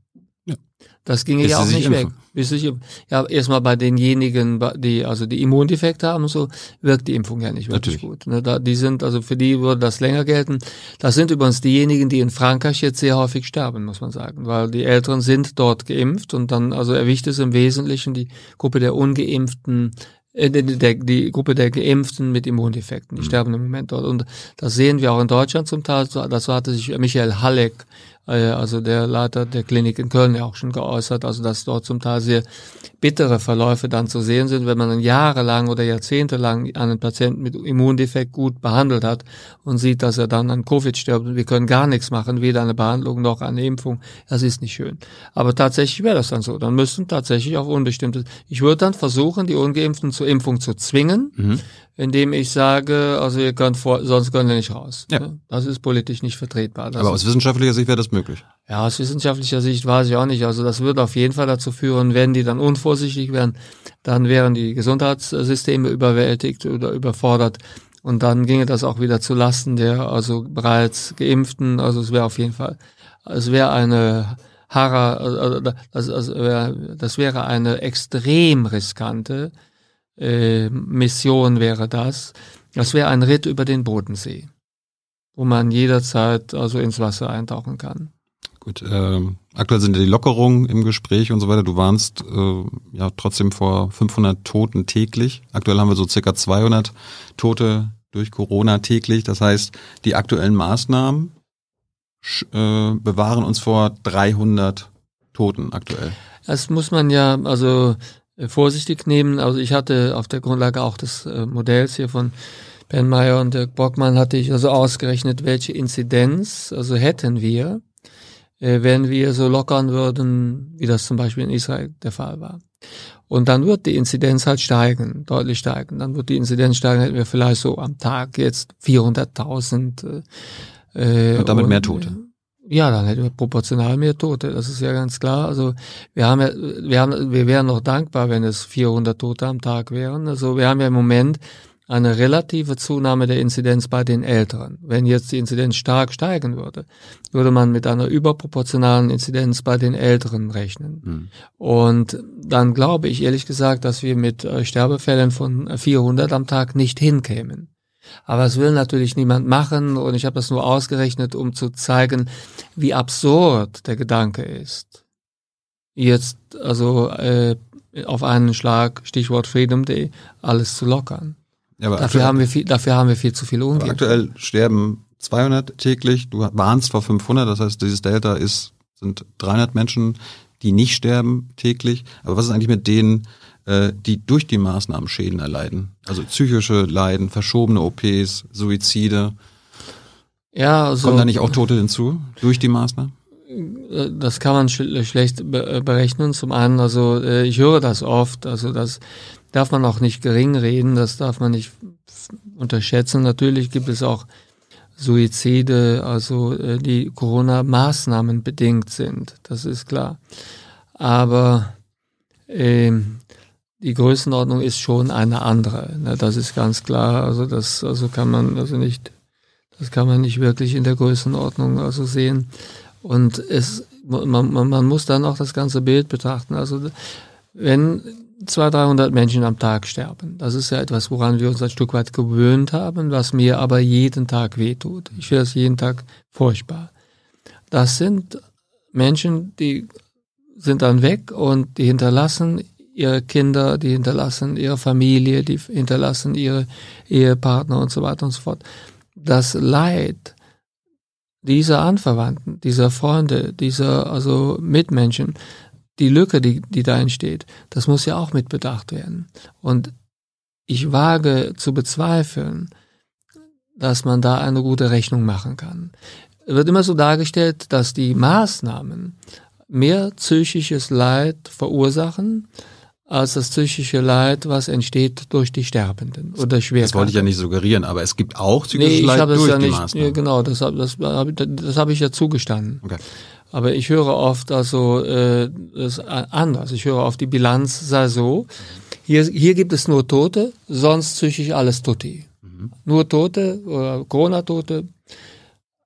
Speaker 2: Das ginge Bis ja auch nicht weg. Bis ich, ja, erstmal bei denjenigen, die also die Immundefekte haben, so wirkt die Impfung ja nicht wirklich Natürlich. gut. Ne, da, die sind, also für die würde das länger gelten. Das sind übrigens diejenigen, die in Frankreich jetzt sehr häufig sterben, muss man sagen, weil die Älteren sind dort geimpft und dann, also erwischt es im Wesentlichen die Gruppe der ungeimpften äh, die, die, die Gruppe der Geimpften mit Immundefekten, die mhm. sterben im Moment dort. Und das sehen wir auch in Deutschland zum Teil. Das hatte sich Michael Halleck also der Leiter der Klinik in Köln ja auch schon geäußert, also dass dort zum Teil sehr bittere Verläufe dann zu sehen sind, wenn man dann jahrelang oder jahrzehntelang einen Patienten mit Immundefekt gut behandelt hat und sieht, dass er dann an Covid stirbt und wir können gar nichts machen, weder eine Behandlung noch eine Impfung. Das ist nicht schön. Aber tatsächlich wäre das dann so. Dann müssten tatsächlich auch unbestimmte. Ich würde dann versuchen, die Ungeimpften zur Impfung zu zwingen. Mhm indem ich sage, also ihr könnt vor, sonst könnt ihr nicht raus. Ja. Ne? Das ist politisch nicht vertretbar. Das
Speaker 1: Aber aus wissenschaftlicher Sicht wäre das möglich.
Speaker 2: Ja, aus wissenschaftlicher Sicht weiß ich auch nicht. Also das würde auf jeden Fall dazu führen, wenn die dann unvorsichtig wären, dann wären die Gesundheitssysteme überwältigt oder überfordert. Und dann ginge das auch wieder zu Lasten der also bereits Geimpften. Also es wäre auf jeden Fall, es wäre eine Harra, also das, also das wäre eine extrem riskante äh, Mission wäre das. Das wäre ein Ritt über den Bodensee, wo man jederzeit also ins Wasser eintauchen kann.
Speaker 1: Gut, äh, aktuell sind ja die Lockerungen im Gespräch und so weiter. Du warnst äh, ja trotzdem vor 500 Toten täglich. Aktuell haben wir so circa 200 Tote durch Corona täglich. Das heißt, die aktuellen Maßnahmen äh, bewahren uns vor 300 Toten aktuell.
Speaker 2: Das muss man ja, also vorsichtig nehmen. Also ich hatte auf der Grundlage auch des äh, Modells hier von Ben Meyer und Dirk Bockmann hatte ich also ausgerechnet, welche Inzidenz also hätten wir, äh, wenn wir so lockern würden, wie das zum Beispiel in Israel der Fall war. Und dann wird die Inzidenz halt steigen, deutlich steigen. Dann wird die Inzidenz steigen, hätten wir vielleicht so am Tag jetzt 400.000.
Speaker 1: Äh, und damit und, mehr Tote.
Speaker 2: Ja, dann hätten wir proportional mehr Tote. Das ist ja ganz klar. Also wir haben ja, wir haben, wir wären noch dankbar, wenn es 400 Tote am Tag wären. Also wir haben ja im Moment eine relative Zunahme der Inzidenz bei den Älteren. Wenn jetzt die Inzidenz stark steigen würde, würde man mit einer überproportionalen Inzidenz bei den Älteren rechnen. Mhm. Und dann glaube ich ehrlich gesagt, dass wir mit äh, Sterbefällen von 400 am Tag nicht hinkämen. Aber es will natürlich niemand machen und ich habe das nur ausgerechnet, um zu zeigen, wie absurd der Gedanke ist. Jetzt also äh, auf einen Schlag, Stichwort Freedom Day, alles zu lockern. Ja, dafür, aktuell, haben wir viel, dafür haben wir viel zu viel Ungeimpfte.
Speaker 1: Aktuell sterben 200 täglich, du warnst vor 500, das heißt, dieses Delta ist, sind 300 Menschen, die nicht sterben täglich. Aber was ist eigentlich mit denen, äh, die durch die Maßnahmen Schäden erleiden. Also psychische Leiden, verschobene OPs, Suizide. Ja, also, Kommen da nicht auch Tote hinzu durch die Maßnahmen?
Speaker 2: Äh, das kann man schlecht äh, berechnen. Zum einen, also ich höre das oft, also das darf man auch nicht gering reden, das darf man nicht unterschätzen. Natürlich gibt es auch Suizide, also die Corona-Maßnahmen bedingt sind, das ist klar. Aber ähm, die Größenordnung ist schon eine andere. Ne? Das ist ganz klar. Also das, also kann man also nicht, das kann man nicht wirklich in der Größenordnung also sehen. Und es, man, man, man muss dann auch das ganze Bild betrachten. Also wenn 200, 300 Menschen am Tag sterben, das ist ja etwas, woran wir uns ein Stück weit gewöhnt haben, was mir aber jeden Tag wehtut. Ich finde das jeden Tag furchtbar. Das sind Menschen, die sind dann weg und die hinterlassen ihre Kinder, die hinterlassen ihre Familie, die hinterlassen ihre Ehepartner und so weiter und so fort. Das Leid dieser Anverwandten, dieser Freunde, dieser also Mitmenschen, die Lücke, die, die da entsteht, das muss ja auch mit bedacht werden. Und ich wage zu bezweifeln, dass man da eine gute Rechnung machen kann. Es wird immer so dargestellt, dass die Maßnahmen mehr psychisches Leid verursachen als das psychische Leid, was entsteht durch die Sterbenden oder schwer.
Speaker 1: Das wollte ich ja nicht suggerieren, aber es gibt auch psychisches nee, Leid durch ja die nicht, Maßnahmen.
Speaker 2: Ja, genau, das, das, das habe ich ja zugestanden. Okay. Aber ich höre oft also äh, das anders. Ich höre oft die Bilanz sei so. Hier, hier gibt es nur Tote, sonst psychisch alles Tutti. Mhm. Nur Tote oder Corona-Tote,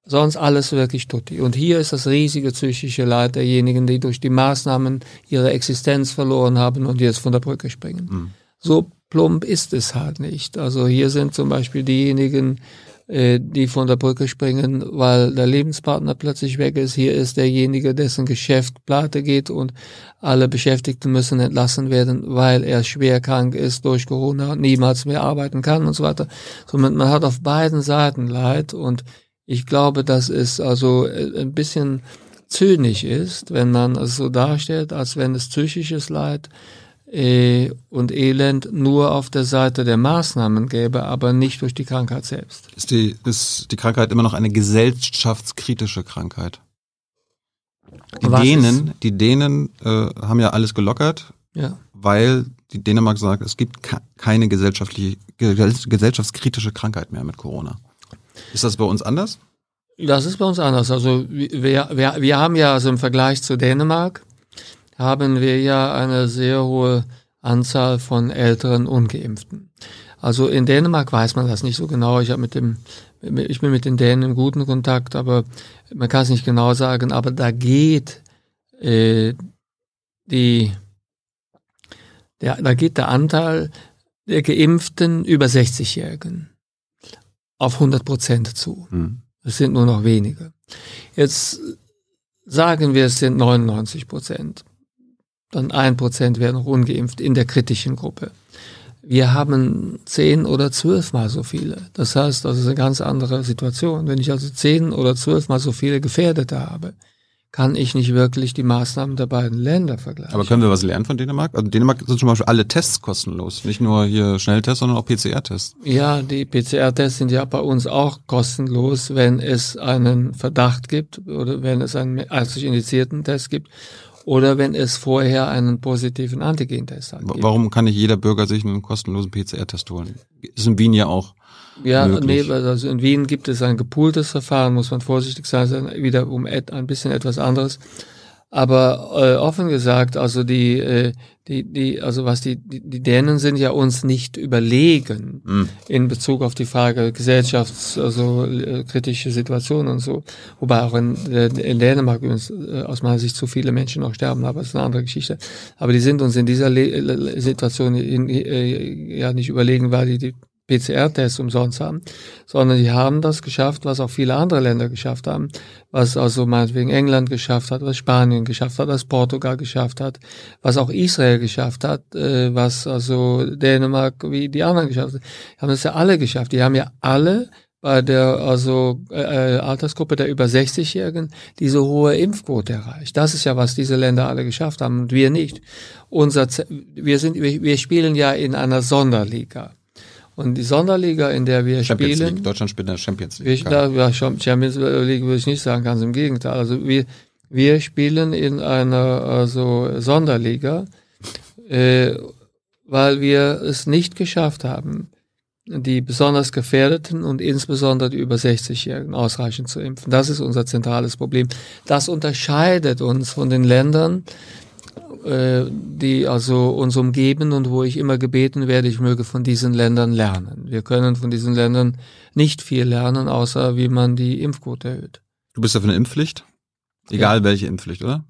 Speaker 2: sonst alles wirklich Tutti. Und hier ist das riesige psychische Leid derjenigen, die durch die Maßnahmen ihre Existenz verloren haben und jetzt von der Brücke springen. Mhm. So plump ist es halt nicht. Also hier sind zum Beispiel diejenigen, äh, die von der Brücke springen, weil der Lebenspartner plötzlich weg ist. Hier ist derjenige, dessen Geschäft pleite geht und alle Beschäftigten müssen entlassen werden, weil er schwer krank ist durch Corona und niemals mehr arbeiten kann und so weiter. Somit man hat auf beiden Seiten Leid und ich glaube, dass es also äh, ein bisschen zynisch ist, wenn man es so darstellt, als wenn es psychisches Leid äh, und Elend nur auf der Seite der Maßnahmen gäbe, aber nicht durch die Krankheit selbst.
Speaker 1: Ist die, ist die Krankheit immer noch eine gesellschaftskritische Krankheit? Die Was Dänen, ist? die Dänen äh, haben ja alles gelockert, ja. weil die Dänemark sagt, es gibt keine gesellschaftliche, gesellschaftskritische Krankheit mehr mit Corona. Ist das bei uns anders?
Speaker 2: Das ist bei uns anders. Also wir, wir, wir haben ja also im Vergleich zu Dänemark haben wir ja eine sehr hohe Anzahl von älteren Ungeimpften. Also in Dänemark weiß man das nicht so genau. Ich habe mit dem, ich bin mit den Dänen im guten Kontakt, aber man kann es nicht genau sagen. Aber da geht äh, die, der, da geht der Anteil der Geimpften über 60-Jährigen auf 100 Prozent zu. Mhm. Es sind nur noch wenige. Jetzt sagen wir, es sind 99 Prozent dann ein Prozent werden noch ungeimpft in der kritischen Gruppe. Wir haben zehn oder zwölfmal so viele. Das heißt, das ist eine ganz andere Situation. Wenn ich also zehn oder zwölfmal so viele Gefährdete habe, kann ich nicht wirklich die Maßnahmen der beiden Länder vergleichen.
Speaker 1: Aber können wir was lernen von Dänemark? Also Dänemark sind zum Beispiel alle Tests kostenlos. Nicht nur hier Schnelltests, sondern auch PCR-Tests.
Speaker 2: Ja, die PCR-Tests sind ja bei uns auch kostenlos, wenn es einen Verdacht gibt oder wenn es einen ärztlich indizierten Test gibt oder wenn es vorher einen positiven Antigentest hat.
Speaker 1: Warum kann nicht jeder Bürger sich einen kostenlosen PCR-Test holen? Ist in Wien ja auch.
Speaker 2: Ja, möglich. nee, also in Wien gibt es ein gepooltes Verfahren, muss man vorsichtig sein, wieder um ein bisschen etwas anderes. Aber äh, offen gesagt, also die, äh, die, die, also was die, die, die Dänen sind ja uns nicht überlegen mhm. in Bezug auf die Frage gesellschafts-, also äh, kritische Situationen und so. Wobei auch in, äh, in Dänemark übrigens äh, aus meiner Sicht zu viele Menschen noch sterben, aber das ist eine andere Geschichte. Aber die sind uns in dieser Le Situation in, äh, ja nicht überlegen, weil die die PCR-Tests umsonst haben, sondern die haben das geschafft, was auch viele andere Länder geschafft haben, was also meinetwegen England geschafft hat, was Spanien geschafft hat, was Portugal geschafft hat, was auch Israel geschafft hat, äh, was also Dänemark wie die anderen geschafft haben. Die haben das ja alle geschafft. Die haben ja alle bei der also äh, äh Altersgruppe der über 60-Jährigen diese hohe Impfquote erreicht. Das ist ja, was diese Länder alle geschafft haben und wir nicht. Unser, wir sind, wir, wir spielen ja in einer Sonderliga. Und die Sonderliga, in der wir Champions spielen.
Speaker 1: League. Deutschland spielt in der Champions League.
Speaker 2: Wir, ja, Champions League würde ich nicht sagen, ganz im Gegenteil. Also wir, wir spielen in einer also Sonderliga, äh, weil wir es nicht geschafft haben, die besonders Gefährdeten und insbesondere die über 60-Jährigen ausreichend zu impfen. Das ist unser zentrales Problem. Das unterscheidet uns von den Ländern, äh, die also uns umgeben und wo ich immer gebeten werde, ich möge von diesen Ländern lernen. Wir können von diesen Ländern nicht viel lernen, außer wie man die Impfquote erhöht.
Speaker 1: Du bist ja für eine Impfpflicht? Egal ja. welche Impfpflicht, oder?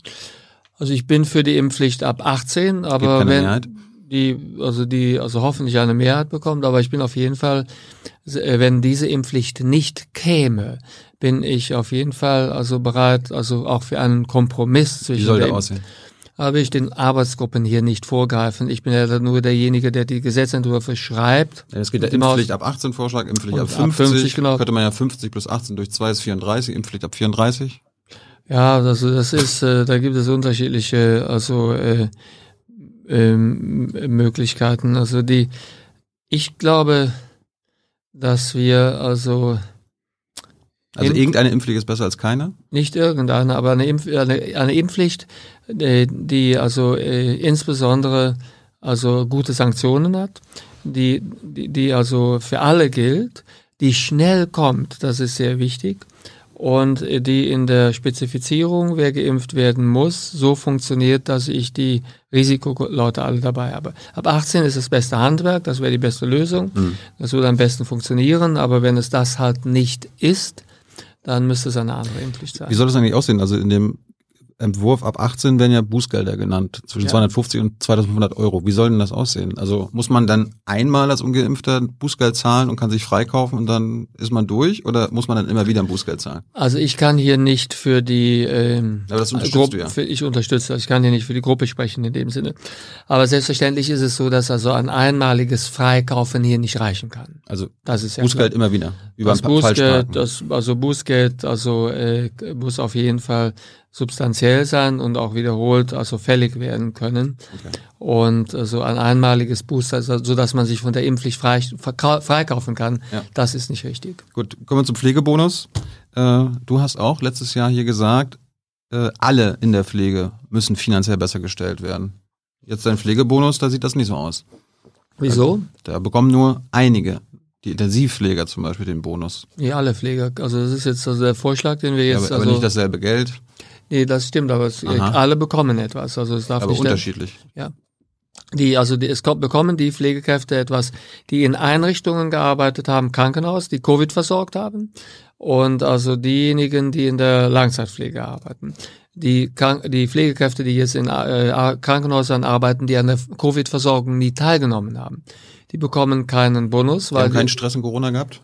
Speaker 2: Also ich bin für die Impfpflicht ab 18, aber wenn Mehrheit? die, also die, also hoffentlich eine Mehrheit bekommt, aber ich bin auf jeden Fall, äh, wenn diese Impfpflicht nicht käme, bin ich auf jeden Fall also bereit, also auch für einen Kompromiss zwischen.
Speaker 1: Wie soll der aussehen?
Speaker 2: Habe ich den Arbeitsgruppen hier nicht vorgreifen. Ich bin ja nur derjenige, der die Gesetzentwürfe schreibt.
Speaker 1: Ja, es geht der Impfpflicht ab 18 Vorschlag, Impfpflicht ab 50. Ab 50 genau. Könnte man ja 50 plus 18 durch 2 ist 34, Impfpflicht ab 34.
Speaker 2: Ja, also das ist, äh, da gibt es unterschiedliche, also äh, äh, Möglichkeiten. Also die, ich glaube, dass wir also
Speaker 1: also irgendeine Impfpflicht ist besser als keine?
Speaker 2: Nicht irgendeine, aber eine, Impf eine, eine Impfpflicht, die also äh, insbesondere also gute Sanktionen hat, die, die, die also für alle gilt, die schnell kommt, das ist sehr wichtig, und die in der Spezifizierung, wer geimpft werden muss, so funktioniert, dass ich die Risikoleute alle dabei habe. Ab 18 ist das beste Handwerk, das wäre die beste Lösung, mhm. das würde am besten funktionieren, aber wenn es das halt nicht ist, dann müsste es eine andere Impfpflicht sein.
Speaker 1: Wie soll das eigentlich aussehen? Also in dem Entwurf ab 18 werden ja Bußgelder genannt, zwischen ja. 250 und 2500 Euro. Wie soll denn das aussehen? Also muss man dann einmal als Ungeimpfter Bußgeld zahlen und kann sich freikaufen und dann ist man durch oder muss man dann immer wieder ein Bußgeld zahlen?
Speaker 2: Also ich kann hier nicht für die
Speaker 1: ähm, Aber das unterstützt
Speaker 2: Gruppe,
Speaker 1: du ja.
Speaker 2: Für, ich unterstütze, ich kann hier nicht für die Gruppe sprechen in dem Sinne. Aber selbstverständlich ist es so, dass also ein einmaliges Freikaufen hier nicht reichen kann.
Speaker 1: Also das ist ja Bußgeld klar. immer wieder.
Speaker 2: Über das Bußgeld, das, also Bußgeld, also äh, muss auf jeden Fall substanziell sein und auch wiederholt also fällig werden können. Okay. Und so ein einmaliges Booster, so dass man sich von der Impfpflicht frei, freikaufen kann, ja. das ist nicht richtig.
Speaker 1: Gut, kommen wir zum Pflegebonus. Äh, du hast auch letztes Jahr hier gesagt, äh, alle in der Pflege müssen finanziell besser gestellt werden. Jetzt dein Pflegebonus, da sieht das nicht so aus.
Speaker 2: Wieso?
Speaker 1: Also, da bekommen nur einige die Intensivpfleger zum Beispiel den Bonus.
Speaker 2: Ja, alle Pfleger. Also das ist jetzt also der Vorschlag, den wir jetzt.
Speaker 1: Ja, aber,
Speaker 2: also,
Speaker 1: aber nicht dasselbe Geld.
Speaker 2: Nee, das stimmt, aber es, alle bekommen etwas. Also es darf
Speaker 1: aber
Speaker 2: nicht
Speaker 1: unterschiedlich.
Speaker 2: ja. Die, also die, es kommt, bekommen die Pflegekräfte etwas, die in Einrichtungen gearbeitet haben, Krankenhaus, die Covid versorgt haben. Und also diejenigen, die in der Langzeitpflege arbeiten. Die, die Pflegekräfte, die jetzt in äh, Krankenhäusern arbeiten, die an der Covid-Versorgung nie teilgenommen haben, die bekommen keinen Bonus.
Speaker 1: Weil die haben keinen Stress in Corona gehabt?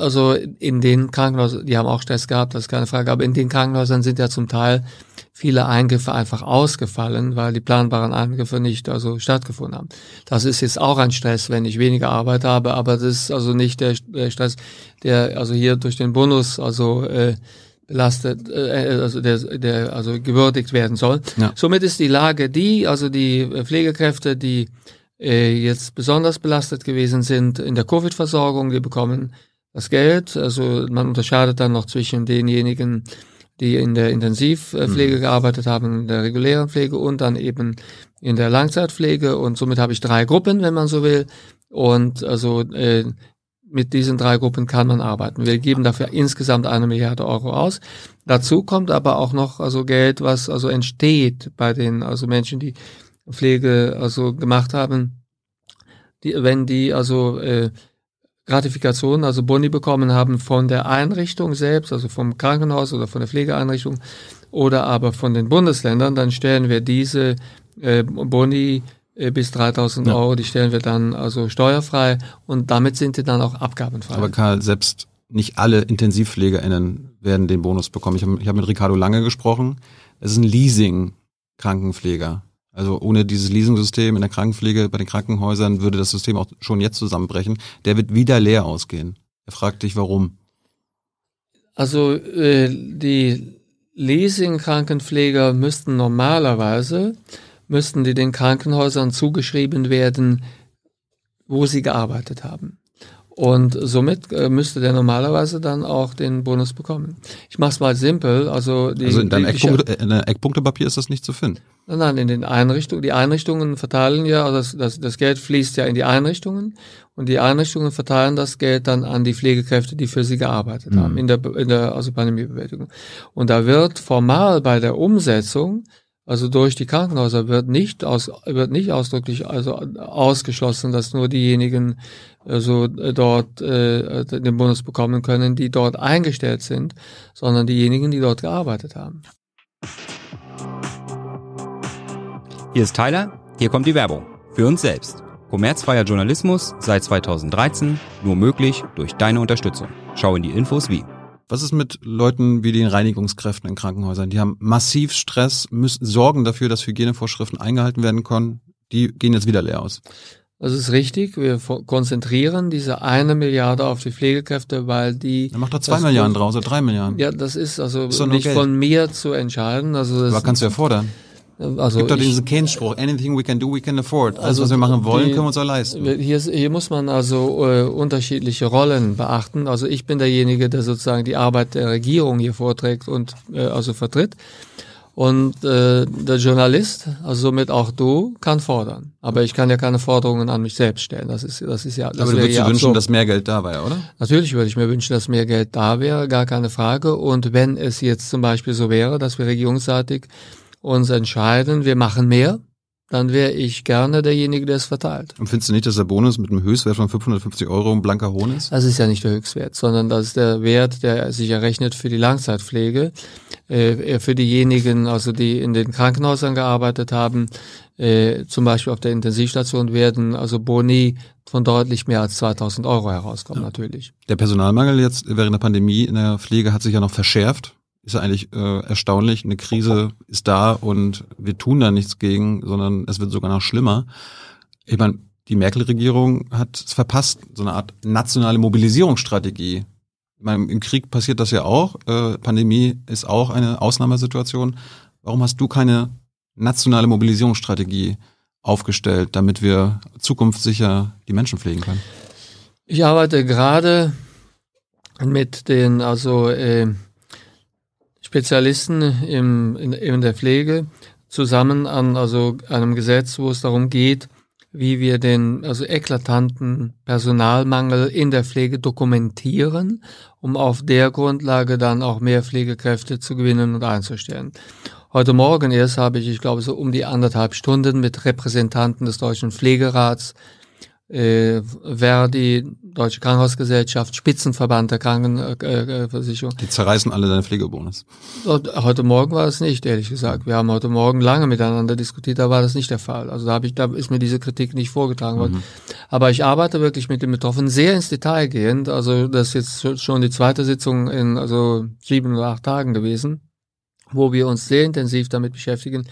Speaker 2: also in den Krankenhäusern, die haben auch Stress gehabt, das ist keine Frage, aber in den Krankenhäusern sind ja zum Teil viele Eingriffe einfach ausgefallen, weil die planbaren Eingriffe nicht also stattgefunden haben. Das ist jetzt auch ein Stress, wenn ich weniger Arbeit habe, aber das ist also nicht der, der Stress, der also hier durch den Bonus also äh, belastet, äh, also der, der also gewürdigt werden soll. Ja. Somit ist die Lage die, also die Pflegekräfte, die äh, jetzt besonders belastet gewesen sind in der Covid-Versorgung, die bekommen das Geld. Also man unterscheidet dann noch zwischen denjenigen, die in der Intensivpflege mhm. gearbeitet haben, in der regulären Pflege und dann eben in der Langzeitpflege. Und somit habe ich drei Gruppen, wenn man so will. Und also äh, mit diesen drei Gruppen kann man arbeiten. Wir geben dafür insgesamt eine Milliarde Euro aus. Dazu kommt aber auch noch also Geld, was also entsteht bei den also Menschen, die Pflege also gemacht haben, die, wenn die also äh, Gratifikation, also Boni bekommen haben von der Einrichtung selbst, also vom Krankenhaus oder von der Pflegeeinrichtung oder aber von den Bundesländern, dann stellen wir diese äh, Boni äh, bis 3000 ja. Euro, die stellen wir dann also steuerfrei und damit sind die dann auch abgabenfrei.
Speaker 1: Aber Karl, selbst nicht alle IntensivpflegerInnen werden den Bonus bekommen. Ich habe ich hab mit Ricardo Lange gesprochen. Es ist ein Leasing-Krankenpfleger. Also ohne dieses Leasing-System in der Krankenpflege bei den Krankenhäusern würde das System auch schon jetzt zusammenbrechen. Der wird wieder leer ausgehen. Er fragt dich, warum.
Speaker 2: Also äh, die Leasing-Krankenpfleger müssten normalerweise, müssten die den Krankenhäusern zugeschrieben werden, wo sie gearbeitet haben. Und somit äh, müsste der normalerweise dann auch den Bonus bekommen. Ich mache es mal simpel. Also, die,
Speaker 1: also in deinem Eckpunkte, in Eckpunktepapier ist das nicht zu finden.
Speaker 2: Nein, nein, in den Einrichtungen. Die Einrichtungen verteilen ja, also das, das, das Geld fließt ja in die Einrichtungen und die Einrichtungen verteilen das Geld dann an die Pflegekräfte, die für sie gearbeitet mhm. haben, in der, in der also Pandemiebewältigung. Und da wird formal bei der Umsetzung also durch die Krankenhäuser wird nicht aus, wird nicht ausdrücklich also ausgeschlossen, dass nur diejenigen also dort äh, den Bonus bekommen können, die dort eingestellt sind, sondern diejenigen, die dort gearbeitet haben.
Speaker 4: Hier ist Tyler, hier kommt die Werbung. Für uns selbst. Kommerzfreier Journalismus seit 2013 nur möglich durch deine Unterstützung. Schau in die Infos wie.
Speaker 1: Was ist mit Leuten wie den Reinigungskräften in Krankenhäusern? Die haben massiv Stress, müssen sorgen dafür, dass Hygienevorschriften eingehalten werden können. Die gehen jetzt wieder leer aus.
Speaker 2: Das ist richtig. Wir konzentrieren diese eine Milliarde auf die Pflegekräfte, weil die.
Speaker 1: Er macht da zwei Milliarden draus oder drei Milliarden.
Speaker 2: Ja, das ist also ist nicht von mir zu entscheiden. Also das
Speaker 1: Aber kannst du ja fordern. Also gibt doch diesen Keynes-Spruch, anything we can do, we can afford. Alles, also was wir machen wollen, die, können wir uns auch leisten.
Speaker 2: Hier, hier muss man also äh, unterschiedliche Rollen beachten. Also ich bin derjenige, der sozusagen die Arbeit der Regierung hier vorträgt und äh, also vertritt. Und äh, der Journalist, also somit auch du, kann fordern. Aber ich kann ja keine Forderungen an mich selbst stellen. Das ist, das ist ja. Das
Speaker 1: Aber du würdest dir wünschen, absurd. dass mehr Geld da wäre, oder?
Speaker 2: Natürlich würde ich mir wünschen, dass mehr Geld da wäre, gar keine Frage. Und wenn es jetzt zum Beispiel so wäre, dass wir regierungsseitig uns entscheiden, wir machen mehr, dann wäre ich gerne derjenige, der es verteilt.
Speaker 1: Und findest du nicht, dass der Bonus mit einem Höchstwert von 550 Euro ein blanker Hohn ist?
Speaker 2: Das ist ja nicht der Höchstwert, sondern das ist der Wert, der sich errechnet für die Langzeitpflege, äh, für diejenigen, also die in den Krankenhäusern gearbeitet haben, äh, zum Beispiel auf der Intensivstation werden also Boni von deutlich mehr als 2000 Euro herauskommen, ja. natürlich.
Speaker 1: Der Personalmangel jetzt während der Pandemie in der Pflege hat sich ja noch verschärft ist ja eigentlich äh, erstaunlich. Eine Krise ist da und wir tun da nichts gegen, sondern es wird sogar noch schlimmer. Ich meine, die Merkel-Regierung hat es verpasst, so eine Art nationale Mobilisierungsstrategie. Ich meine, im Krieg passiert das ja auch. Äh, Pandemie ist auch eine Ausnahmesituation. Warum hast du keine nationale Mobilisierungsstrategie aufgestellt, damit wir zukunftssicher die Menschen pflegen können?
Speaker 2: Ich arbeite gerade mit den also äh, Spezialisten im, in, in der Pflege zusammen an also einem Gesetz, wo es darum geht, wie wir den also eklatanten Personalmangel in der Pflege dokumentieren, um auf der Grundlage dann auch mehr Pflegekräfte zu gewinnen und einzustellen. Heute Morgen erst habe ich, ich glaube, so um die anderthalb Stunden mit Repräsentanten des Deutschen Pflegerats äh, Verdi, Deutsche Krankenhausgesellschaft, Spitzenverband der Krankenversicherung.
Speaker 1: Die zerreißen alle deine Pflegebonus.
Speaker 2: Heute Morgen war es nicht, ehrlich gesagt. Wir haben heute Morgen lange miteinander diskutiert, da war das nicht der Fall. Also da habe ich, da ist mir diese Kritik nicht vorgetragen worden. Mhm. Aber ich arbeite wirklich mit den Betroffenen sehr ins Detail gehend. Also das ist jetzt schon die zweite Sitzung in also sieben oder acht Tagen gewesen, wo wir uns sehr intensiv damit beschäftigen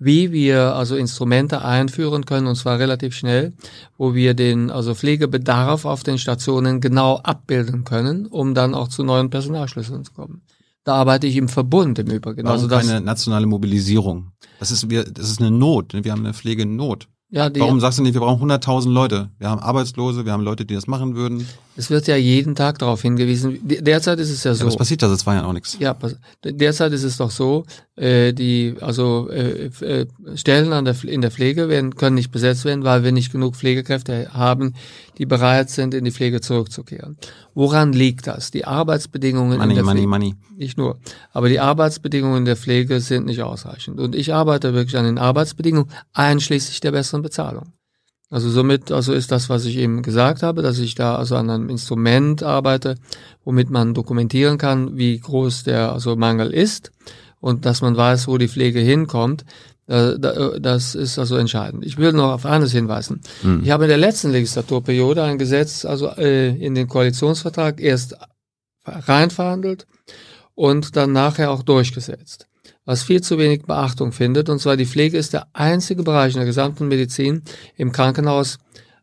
Speaker 2: wie wir also Instrumente einführen können, und zwar relativ schnell, wo wir den also Pflegebedarf auf den Stationen genau abbilden können, um dann auch zu neuen Personalschlüsseln zu kommen. Da arbeite ich im Verbund im Übrigen.
Speaker 1: Warum also das, eine nationale Mobilisierung. Das ist, wir, das ist eine Not. Wir haben eine Pflegenot. Ja, die, Warum sagst du nicht, wir brauchen 100.000 Leute? Wir haben Arbeitslose, wir haben Leute, die das machen würden.
Speaker 2: Es wird ja jeden Tag darauf hingewiesen. Derzeit ist es ja so. Ja,
Speaker 1: was passiert da seit zwei Jahren auch nichts?
Speaker 2: Ja, derzeit ist es doch so, äh, die also äh, äh, Stellen an der, in der Pflege werden, können nicht besetzt werden, weil wir nicht genug Pflegekräfte haben, die bereit sind, in die Pflege zurückzukehren. Woran liegt das? Die Arbeitsbedingungen
Speaker 1: money,
Speaker 2: in der
Speaker 1: money,
Speaker 2: Pflege.
Speaker 1: Money.
Speaker 2: Nicht nur. Aber die Arbeitsbedingungen der Pflege sind nicht ausreichend. Und ich arbeite wirklich an den Arbeitsbedingungen, einschließlich der besseren Bezahlung. Also somit, also ist das, was ich eben gesagt habe, dass ich da also an einem Instrument arbeite, womit man dokumentieren kann, wie groß der also Mangel ist und dass man weiß, wo die Pflege hinkommt. Das ist also entscheidend. Ich will noch auf eines hinweisen. Mhm. Ich habe in der letzten Legislaturperiode ein Gesetz also äh, in den Koalitionsvertrag erst reinverhandelt und dann nachher auch durchgesetzt was viel zu wenig Beachtung findet. Und zwar die Pflege ist der einzige Bereich in der gesamten Medizin im Krankenhaus,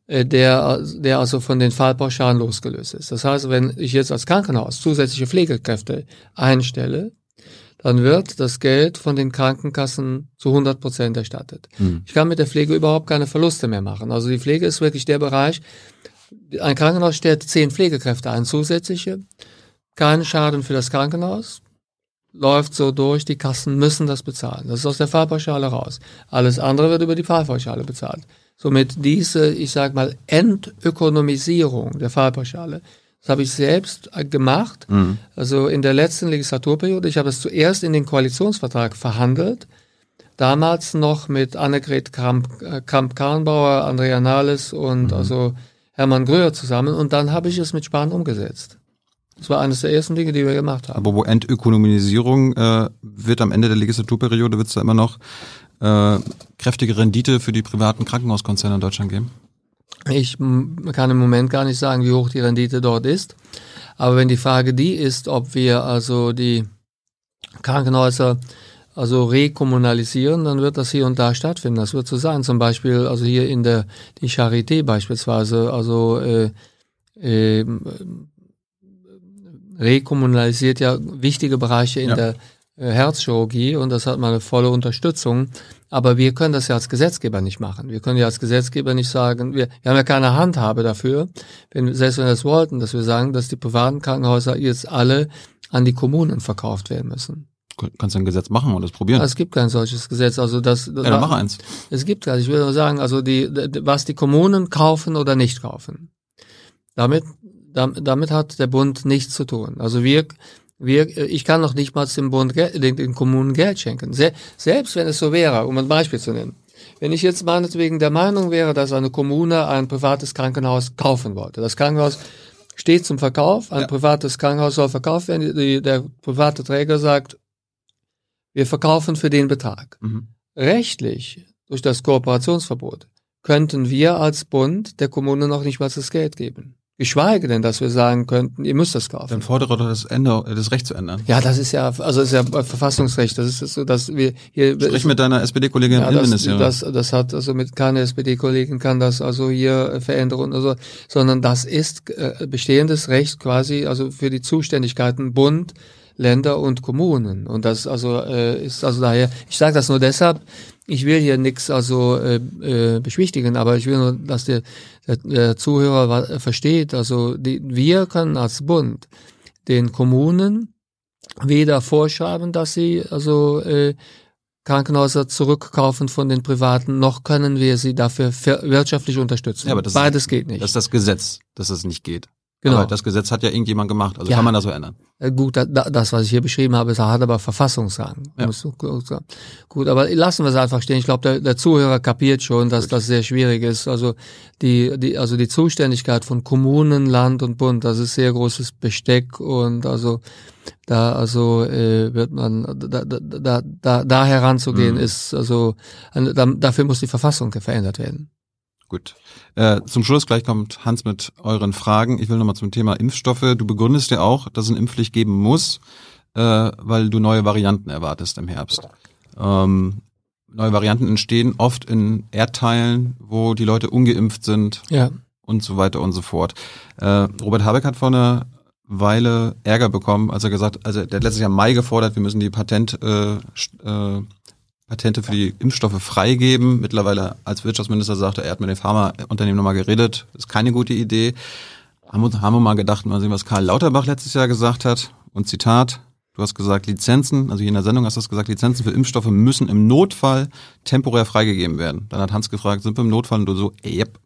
Speaker 2: äh, der, der also von den Fallpauschalen losgelöst ist. Das heißt, wenn ich jetzt als Krankenhaus zusätzliche Pflegekräfte einstelle, dann wird das Geld von den Krankenkassen zu 100 Prozent erstattet. Mhm. Ich kann mit der Pflege überhaupt keine Verluste mehr machen. Also die Pflege ist wirklich der Bereich, ein Krankenhaus stellt zehn Pflegekräfte ein, zusätzliche, kein Schaden für das Krankenhaus, läuft so durch, die Kassen müssen das bezahlen. Das ist aus der Fahrpauschale raus. Alles andere wird über die Fahrpauschale bezahlt. Somit diese, ich sag mal, Entökonomisierung der Fahrpauschale, das habe ich selbst äh, gemacht. Mhm. Also in der letzten Legislaturperiode. Ich habe es zuerst in den Koalitionsvertrag verhandelt. Damals noch mit Annegret Kramp-Karrenbauer, Andrea Nahles und mhm. also Hermann Gröher zusammen. Und dann habe ich es mit Spahn umgesetzt. Das war eines der ersten Dinge, die wir gemacht haben.
Speaker 1: Aber wo Entökonomisierung äh, wird am Ende der Legislaturperiode, wird es da immer noch äh, kräftige Rendite für die privaten Krankenhauskonzerne in Deutschland geben?
Speaker 2: Ich kann im Moment gar nicht sagen, wie hoch die Rendite dort ist. Aber wenn die Frage die ist, ob wir also die Krankenhäuser also rekommunalisieren, dann wird das hier und da stattfinden. Das wird so sein. Zum Beispiel also hier in der die Charité beispielsweise, also äh, äh, rekommunalisiert ja wichtige Bereiche in ja. der äh, Herzchirurgie und das hat meine volle Unterstützung. Aber wir können das ja als Gesetzgeber nicht machen. Wir können ja als Gesetzgeber nicht sagen, wir, wir haben ja keine Handhabe dafür, wenn, selbst wenn wir das wollten, dass wir sagen, dass die privaten Krankenhäuser jetzt alle an die Kommunen verkauft werden müssen.
Speaker 1: kannst du ein Gesetz machen und das probieren.
Speaker 2: Es gibt kein solches Gesetz. Also das, das
Speaker 1: ja, dann mach eins.
Speaker 2: Es gibt keins. Ich will nur sagen, also die, was die Kommunen kaufen oder nicht kaufen, damit, damit hat der Bund nichts zu tun. Also wir, wir, ich kann noch nicht mal dem Bund, den, den Kommunen Geld schenken. Se, selbst wenn es so wäre, um ein Beispiel zu nennen. Wenn ich jetzt meinetwegen der Meinung wäre, dass eine Kommune ein privates Krankenhaus kaufen wollte. Das Krankenhaus steht zum Verkauf, ein ja. privates Krankenhaus soll verkauft werden, die, der private Träger sagt, wir verkaufen für den Betrag. Mhm. Rechtlich, durch das Kooperationsverbot, könnten wir als Bund der Kommune noch nicht mal das Geld geben. Geschweige denn, dass wir sagen könnten, ihr müsst das kaufen.
Speaker 1: Dann fordere doch das, Ende, das Recht zu ändern.
Speaker 2: Ja, das ist ja, also ist ja Verfassungsrecht. Das ist so, dass wir hier.
Speaker 1: Sprich mit deiner SPD-Kollegin
Speaker 2: ja, das, das, das hat also mit keine SPD-Kollegin kann das also hier verändern oder so, sondern das ist äh, bestehendes Recht quasi, also für die Zuständigkeiten Bund, Länder und Kommunen. Und das also äh, ist also daher, ich sage das nur deshalb, ich will hier nichts also äh, äh, beschwichtigen, aber ich will nur, dass der, der, der Zuhörer versteht. Also die, wir können als Bund den Kommunen weder vorschreiben, dass sie also äh, Krankenhäuser zurückkaufen von den Privaten, noch können wir sie dafür wirtschaftlich unterstützen.
Speaker 1: Ja, aber das
Speaker 2: Beides
Speaker 1: ist,
Speaker 2: geht nicht.
Speaker 1: Das ist das Gesetz, dass es nicht geht. Genau. Aber das Gesetz hat ja irgendjemand gemacht, also ja. kann man das so ändern.
Speaker 2: Äh, gut, das, was ich hier beschrieben habe, das hat aber Verfassungsrang. Ja. Gut, aber lassen wir es einfach stehen. Ich glaube, der, der Zuhörer kapiert schon, dass gut. das sehr schwierig ist. Also die, die, also die Zuständigkeit von Kommunen, Land und Bund, das ist sehr großes Besteck und also da also äh, wird man da da da, da heranzugehen mhm. ist also da, dafür muss die Verfassung verändert werden.
Speaker 1: Gut. Äh, zum Schluss gleich kommt Hans mit euren Fragen. Ich will nochmal zum Thema Impfstoffe. Du begründest ja auch, dass es eine Impfpflicht geben muss, äh, weil du neue Varianten erwartest im Herbst. Ähm, neue Varianten entstehen oft in Erdteilen, wo die Leute ungeimpft sind
Speaker 2: ja.
Speaker 1: und so weiter und so fort. Äh, Robert Habeck hat vor einer Weile Ärger bekommen, als er gesagt, also der hat letztes Jahr im Mai gefordert, wir müssen die Patent äh, äh, Patente für die Impfstoffe freigeben. Mittlerweile als Wirtschaftsminister sagte, er hat mit den Pharmaunternehmen nochmal geredet. Ist keine gute Idee. Haben wir, haben wir mal gedacht, mal sehen, was Karl Lauterbach letztes Jahr gesagt hat. Und Zitat, du hast gesagt, Lizenzen, also hier in der Sendung hast du das gesagt, Lizenzen für Impfstoffe müssen im Notfall temporär freigegeben werden. Dann hat Hans gefragt, sind wir im Notfall? Und du so, yep.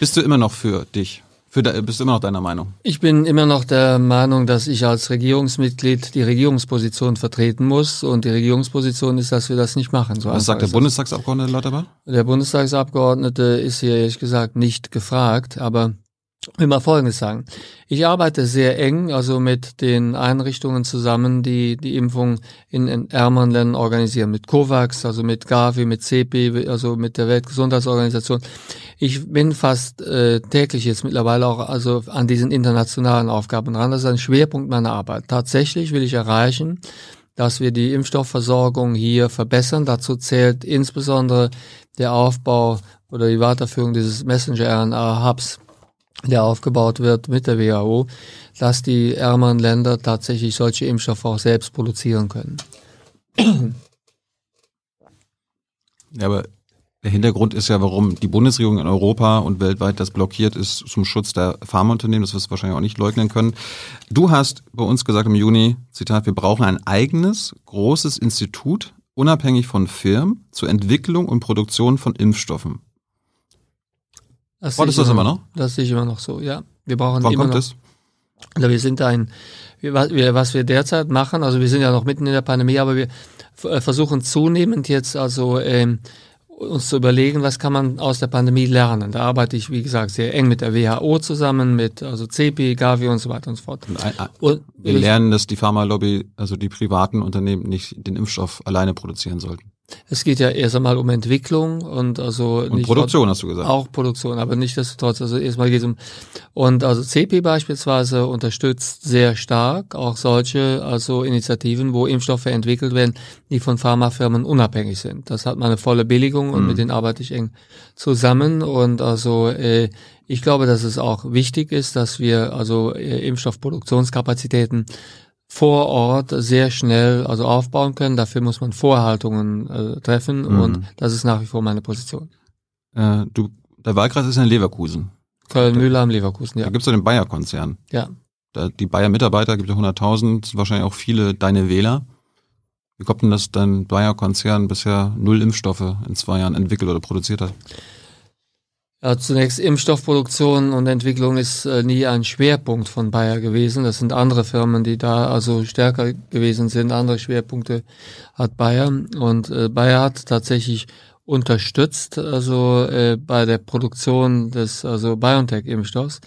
Speaker 1: Bist du immer noch für dich? Für de, bist immer noch deiner Meinung?
Speaker 2: Ich bin immer noch der Meinung, dass ich als Regierungsmitglied die Regierungsposition vertreten muss. Und die Regierungsposition ist, dass wir das nicht machen.
Speaker 1: So Was sagt der Bundestagsabgeordnete Lauterbach?
Speaker 2: Der Bundestagsabgeordnete ist hier ehrlich gesagt nicht gefragt, aber will mal Folgendes sagen. Ich arbeite sehr eng, also mit den Einrichtungen zusammen, die die Impfung in, in ärmeren Ländern organisieren, mit COVAX, also mit Gavi, mit CEPI, also mit der Weltgesundheitsorganisation. Ich bin fast äh, täglich jetzt mittlerweile auch also an diesen internationalen Aufgaben dran. Das ist ein Schwerpunkt meiner Arbeit. Tatsächlich will ich erreichen, dass wir die Impfstoffversorgung hier verbessern. Dazu zählt insbesondere der Aufbau oder die Weiterführung dieses Messenger-RNA-Hubs der aufgebaut wird mit der WHO, dass die ärmeren Länder tatsächlich solche Impfstoffe auch selbst produzieren können.
Speaker 1: Ja, aber der Hintergrund ist ja, warum die Bundesregierung in Europa und weltweit das blockiert ist zum Schutz der Pharmaunternehmen. Das wirst du wahrscheinlich auch nicht leugnen können. Du hast bei uns gesagt im Juni, Zitat, wir brauchen ein eigenes, großes Institut, unabhängig von Firmen, zur Entwicklung und Produktion von Impfstoffen.
Speaker 2: Das Wolltest du das immer noch? Das sehe ich immer noch so, ja. Wir brauchen
Speaker 1: Wann
Speaker 2: immer
Speaker 1: kommt
Speaker 2: noch.
Speaker 1: das?
Speaker 2: Also wir sind ein, wir, was wir derzeit machen, also wir sind ja noch mitten in der Pandemie, aber wir äh, versuchen zunehmend jetzt also ähm, uns zu überlegen, was kann man aus der Pandemie lernen. Da arbeite ich, wie gesagt, sehr eng mit der WHO zusammen, mit also CEPI, Gavi und so weiter und so fort. Und,
Speaker 1: und wir lernen, dass die Pharmalobby, also die privaten Unternehmen, nicht den Impfstoff alleine produzieren sollten.
Speaker 2: Es geht ja erst einmal um Entwicklung und also
Speaker 1: und nicht Produktion hast du gesagt.
Speaker 2: Auch Produktion, aber nicht trotz. Also erstmal geht es um und also CP beispielsweise unterstützt sehr stark auch solche also Initiativen, wo Impfstoffe entwickelt werden, die von Pharmafirmen unabhängig sind. Das hat meine volle Billigung und mhm. mit denen arbeite ich eng zusammen und also äh, ich glaube, dass es auch wichtig ist, dass wir also äh, Impfstoffproduktionskapazitäten vor Ort sehr schnell also aufbauen können. Dafür muss man Vorhaltungen äh, treffen mhm. und das ist nach wie vor meine Position.
Speaker 1: Äh, du, der Wahlkreis ist in Leverkusen.
Speaker 2: Köln-Mühlheim, Leverkusen,
Speaker 1: ja. Da gibt's ja den Bayer-Konzern.
Speaker 2: Ja.
Speaker 1: Da, die Bayer-Mitarbeiter gibt ja 100.000, wahrscheinlich auch viele deine Wähler. Wie kommt denn das dein Bayer-Konzern bisher null Impfstoffe in zwei Jahren entwickelt oder produziert hat?
Speaker 2: Ja, zunächst Impfstoffproduktion und Entwicklung ist äh, nie ein Schwerpunkt von Bayer gewesen. Das sind andere Firmen, die da also stärker gewesen sind. Andere Schwerpunkte hat Bayer und äh, Bayer hat tatsächlich unterstützt, also äh, bei der Produktion des also BioNTech-Impfstoffs.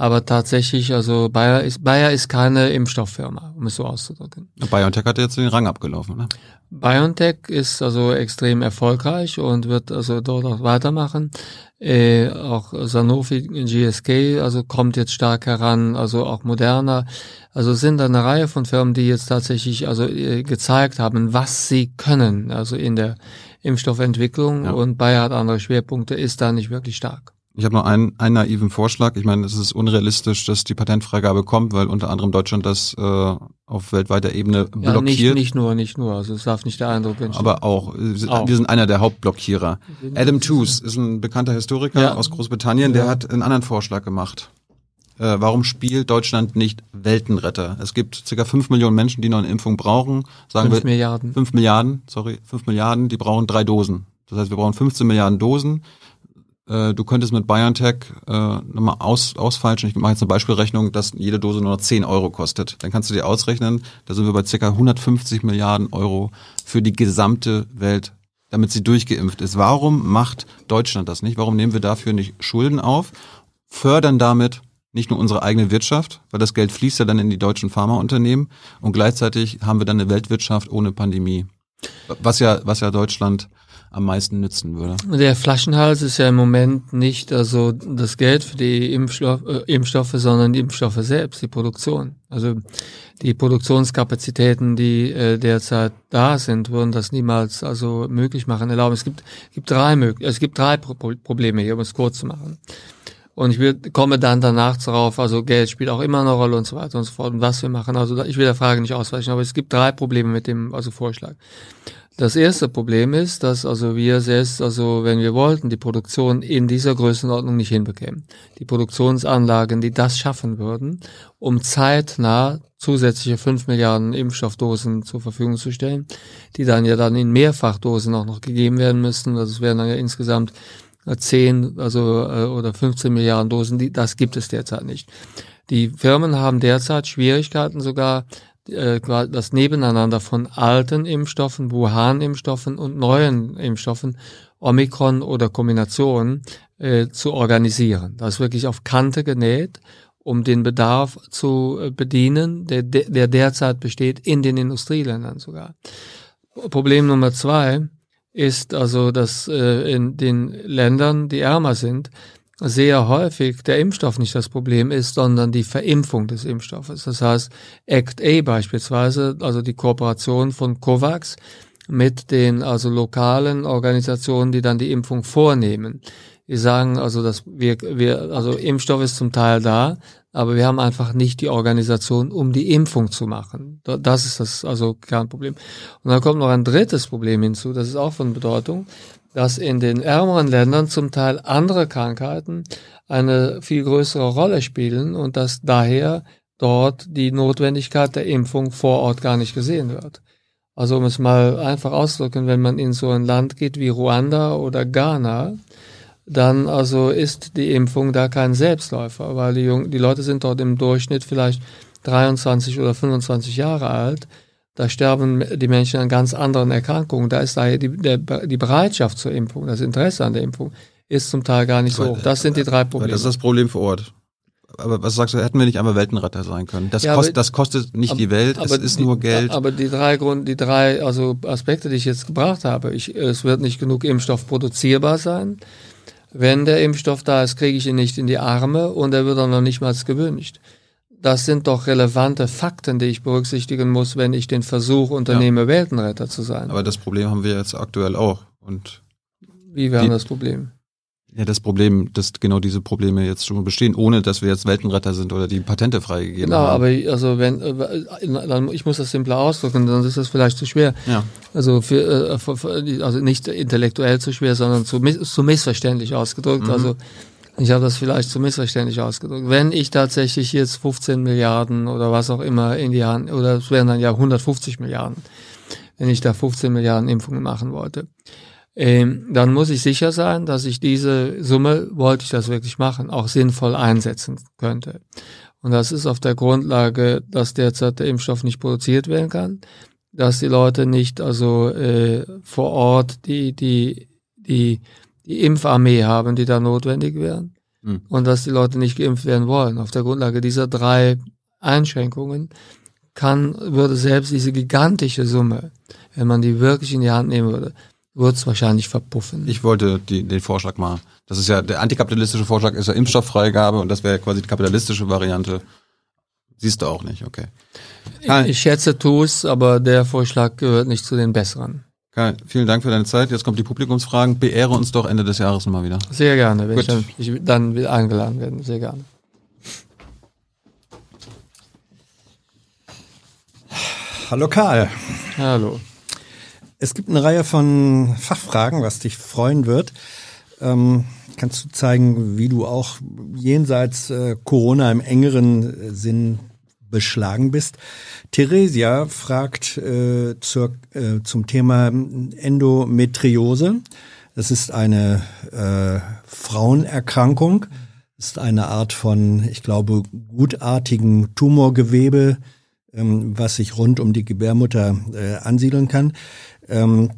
Speaker 2: Aber tatsächlich, also Bayer ist, Bayer ist keine Impfstofffirma, um es so auszudrücken.
Speaker 1: BioNTech hat jetzt den Rang abgelaufen, ne?
Speaker 2: BioNTech ist also extrem erfolgreich und wird also dort auch weitermachen. Äh, auch Sanofi, GSK, also kommt jetzt stark heran, also auch Moderna. Also sind da eine Reihe von Firmen, die jetzt tatsächlich also äh, gezeigt haben, was sie können, also in der Impfstoffentwicklung ja. und Bayer hat andere Schwerpunkte, ist da nicht wirklich stark.
Speaker 1: Ich habe noch einen, einen naiven Vorschlag. Ich meine, es ist unrealistisch, dass die Patentfreigabe kommt, weil unter anderem Deutschland das äh, auf weltweiter Ebene blockiert. Ja,
Speaker 2: nicht, nicht nur, nicht nur. Also es darf nicht der Eindruck
Speaker 1: entstehen. Aber auch. auch. Wir sind einer der Hauptblockierer. Adam Tooze ist ein bekannter Historiker ja. aus Großbritannien, der ja. hat einen anderen Vorschlag gemacht. Äh, warum spielt Deutschland nicht Weltenretter? Es gibt circa fünf Millionen Menschen, die noch eine Impfung brauchen. Sagen
Speaker 2: fünf wir, Milliarden.
Speaker 1: Fünf Milliarden, sorry, fünf Milliarden, die brauchen drei Dosen. Das heißt, wir brauchen 15 Milliarden Dosen. Äh, du könntest mit BioNTech äh, nochmal aus, ausfalschen. Ich mache jetzt eine Beispielrechnung, dass jede Dose nur noch 10 Euro kostet. Dann kannst du dir ausrechnen, da sind wir bei circa 150 Milliarden Euro für die gesamte Welt, damit sie durchgeimpft ist. Warum macht Deutschland das nicht? Warum nehmen wir dafür nicht Schulden auf, fördern damit nicht nur unsere eigene Wirtschaft, weil das Geld fließt ja dann in die deutschen Pharmaunternehmen und gleichzeitig haben wir dann eine Weltwirtschaft ohne Pandemie. Was ja, was ja Deutschland am meisten nützen würde.
Speaker 2: Der Flaschenhals ist ja im Moment nicht also das Geld für die Impfstoff, äh, Impfstoffe, sondern die Impfstoffe selbst, die Produktion. Also die Produktionskapazitäten, die äh, derzeit da sind, würden das niemals also möglich machen. Erlauben. Es gibt, gibt drei möglich, es gibt drei Pro Probleme hier, um es kurz zu machen. Und ich will, komme dann danach darauf, also Geld spielt auch immer eine Rolle und so weiter und so fort und was wir machen. Also ich will der Frage nicht ausweichen, aber es gibt drei Probleme mit dem also Vorschlag. Das erste Problem ist, dass also wir selbst, also wenn wir wollten, die Produktion in dieser Größenordnung nicht hinbekämen. Die Produktionsanlagen, die das schaffen würden, um zeitnah zusätzliche fünf Milliarden Impfstoffdosen zur Verfügung zu stellen, die dann ja dann in Mehrfachdosen auch noch gegeben werden müssten. Also es wären dann ja insgesamt 10 also, äh, oder 15 Milliarden Dosen, die, das gibt es derzeit nicht. Die Firmen haben derzeit Schwierigkeiten sogar, äh, das Nebeneinander von alten Impfstoffen, Wuhan-Impfstoffen und neuen Impfstoffen, Omikron oder Kombinationen, äh, zu organisieren. Das ist wirklich auf Kante genäht, um den Bedarf zu äh, bedienen, der, der derzeit besteht in den Industrieländern sogar. Problem Nummer zwei ist also, dass äh, in den Ländern, die ärmer sind, sehr häufig der Impfstoff nicht das Problem ist, sondern die Verimpfung des Impfstoffes. Das heißt, ACT-A beispielsweise, also die Kooperation von COVAX mit den also lokalen Organisationen, die dann die Impfung vornehmen. Die sagen also, dass wir, wir, also Impfstoff ist zum Teil da, aber wir haben einfach nicht die Organisation, um die Impfung zu machen. Das ist das also Kernproblem. Und dann kommt noch ein drittes Problem hinzu, das ist auch von Bedeutung dass in den ärmeren Ländern zum Teil andere Krankheiten eine viel größere Rolle spielen und dass daher dort die Notwendigkeit der Impfung vor Ort gar nicht gesehen wird. Also um es mal einfach auszudrücken, wenn man in so ein Land geht wie Ruanda oder Ghana, dann also ist die Impfung da kein Selbstläufer, weil die, Jung die Leute sind dort im Durchschnitt vielleicht 23 oder 25 Jahre alt da sterben die Menschen an ganz anderen Erkrankungen. Da ist daher die, der, die Bereitschaft zur Impfung, das Interesse an der Impfung ist zum Teil gar nicht so hoch. Das sind die drei Probleme.
Speaker 1: Das ist das Problem vor Ort. Aber was sagst du, hätten wir nicht einmal Weltenretter sein können? Das, ja, kost, das kostet nicht aber, die Welt, es ist
Speaker 2: die,
Speaker 1: nur Geld.
Speaker 2: Aber die drei Grund, die drei also Aspekte, die ich jetzt gebracht habe, ich, es wird nicht genug Impfstoff produzierbar sein. Wenn der Impfstoff da ist, kriege ich ihn nicht in die Arme und er wird auch noch nicht mal gewünscht das sind doch relevante Fakten, die ich berücksichtigen muss, wenn ich den Versuch unternehme, ja. Weltenretter zu sein.
Speaker 1: Aber das Problem haben wir jetzt aktuell auch. Und
Speaker 2: Wie wäre das Problem?
Speaker 1: Ja, das Problem, dass genau diese Probleme jetzt schon bestehen, ohne dass wir jetzt Weltenretter sind oder die Patente freigegeben genau, haben.
Speaker 2: Genau, aber also wenn, äh, ich muss das simpler ausdrücken, sonst ist das vielleicht zu schwer.
Speaker 1: Ja.
Speaker 2: Also für, äh, also nicht intellektuell zu schwer, sondern zu, zu missverständlich ausgedrückt. Mhm. Also ich habe das vielleicht zu missverständlich ausgedrückt. Wenn ich tatsächlich jetzt 15 Milliarden oder was auch immer in die Hand, oder es wären dann ja 150 Milliarden, wenn ich da 15 Milliarden Impfungen machen wollte. Ähm, dann muss ich sicher sein, dass ich diese Summe, wollte ich das wirklich machen, auch sinnvoll einsetzen könnte. Und das ist auf der Grundlage, dass derzeit der Impfstoff nicht produziert werden kann, dass die Leute nicht also äh, vor Ort die die die die Impfarmee haben, die da notwendig wären mhm. und dass die Leute nicht geimpft werden wollen. Auf der Grundlage dieser drei Einschränkungen kann würde selbst diese gigantische Summe, wenn man die wirklich in die Hand nehmen würde, wird es wahrscheinlich verpuffen.
Speaker 1: Ich wollte die, den Vorschlag machen. Das ist ja der antikapitalistische Vorschlag ist ja Impfstofffreigabe und das wäre quasi die kapitalistische Variante. Siehst du auch nicht, okay.
Speaker 2: Ich, ich schätze tu's, aber der Vorschlag gehört nicht zu den besseren.
Speaker 1: Geil. Vielen Dank für deine Zeit. Jetzt kommt die Publikumsfragen. Beehre uns doch Ende des Jahres mal wieder.
Speaker 2: Sehr gerne, wenn Gut. ich dann, ich dann will eingeladen werden. Sehr gerne.
Speaker 5: Hallo Karl.
Speaker 2: Hallo.
Speaker 5: Es gibt eine Reihe von Fachfragen, was dich freuen wird. Ähm, kannst du zeigen, wie du auch jenseits äh, Corona im engeren Sinn beschlagen bist. Theresia fragt äh, zur, äh, zum Thema Endometriose. Das ist eine äh, Frauenerkrankung, ist eine Art von, ich glaube, gutartigen Tumorgewebe, ähm, was sich rund um die Gebärmutter äh, ansiedeln kann. Ähm,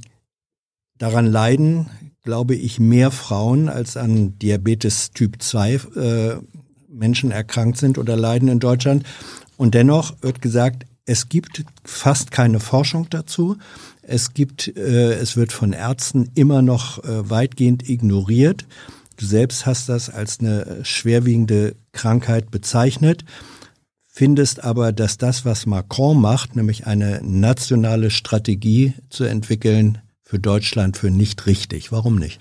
Speaker 5: daran leiden, glaube ich, mehr Frauen als an Diabetes Typ 2 äh, Menschen erkrankt sind oder leiden in Deutschland. Und dennoch wird gesagt, es gibt fast keine Forschung dazu. Es gibt, äh, es wird von Ärzten immer noch äh, weitgehend ignoriert. Du selbst hast das als eine schwerwiegende Krankheit bezeichnet, findest aber, dass das, was Macron macht, nämlich eine nationale Strategie zu entwickeln für Deutschland, für nicht richtig. Warum nicht?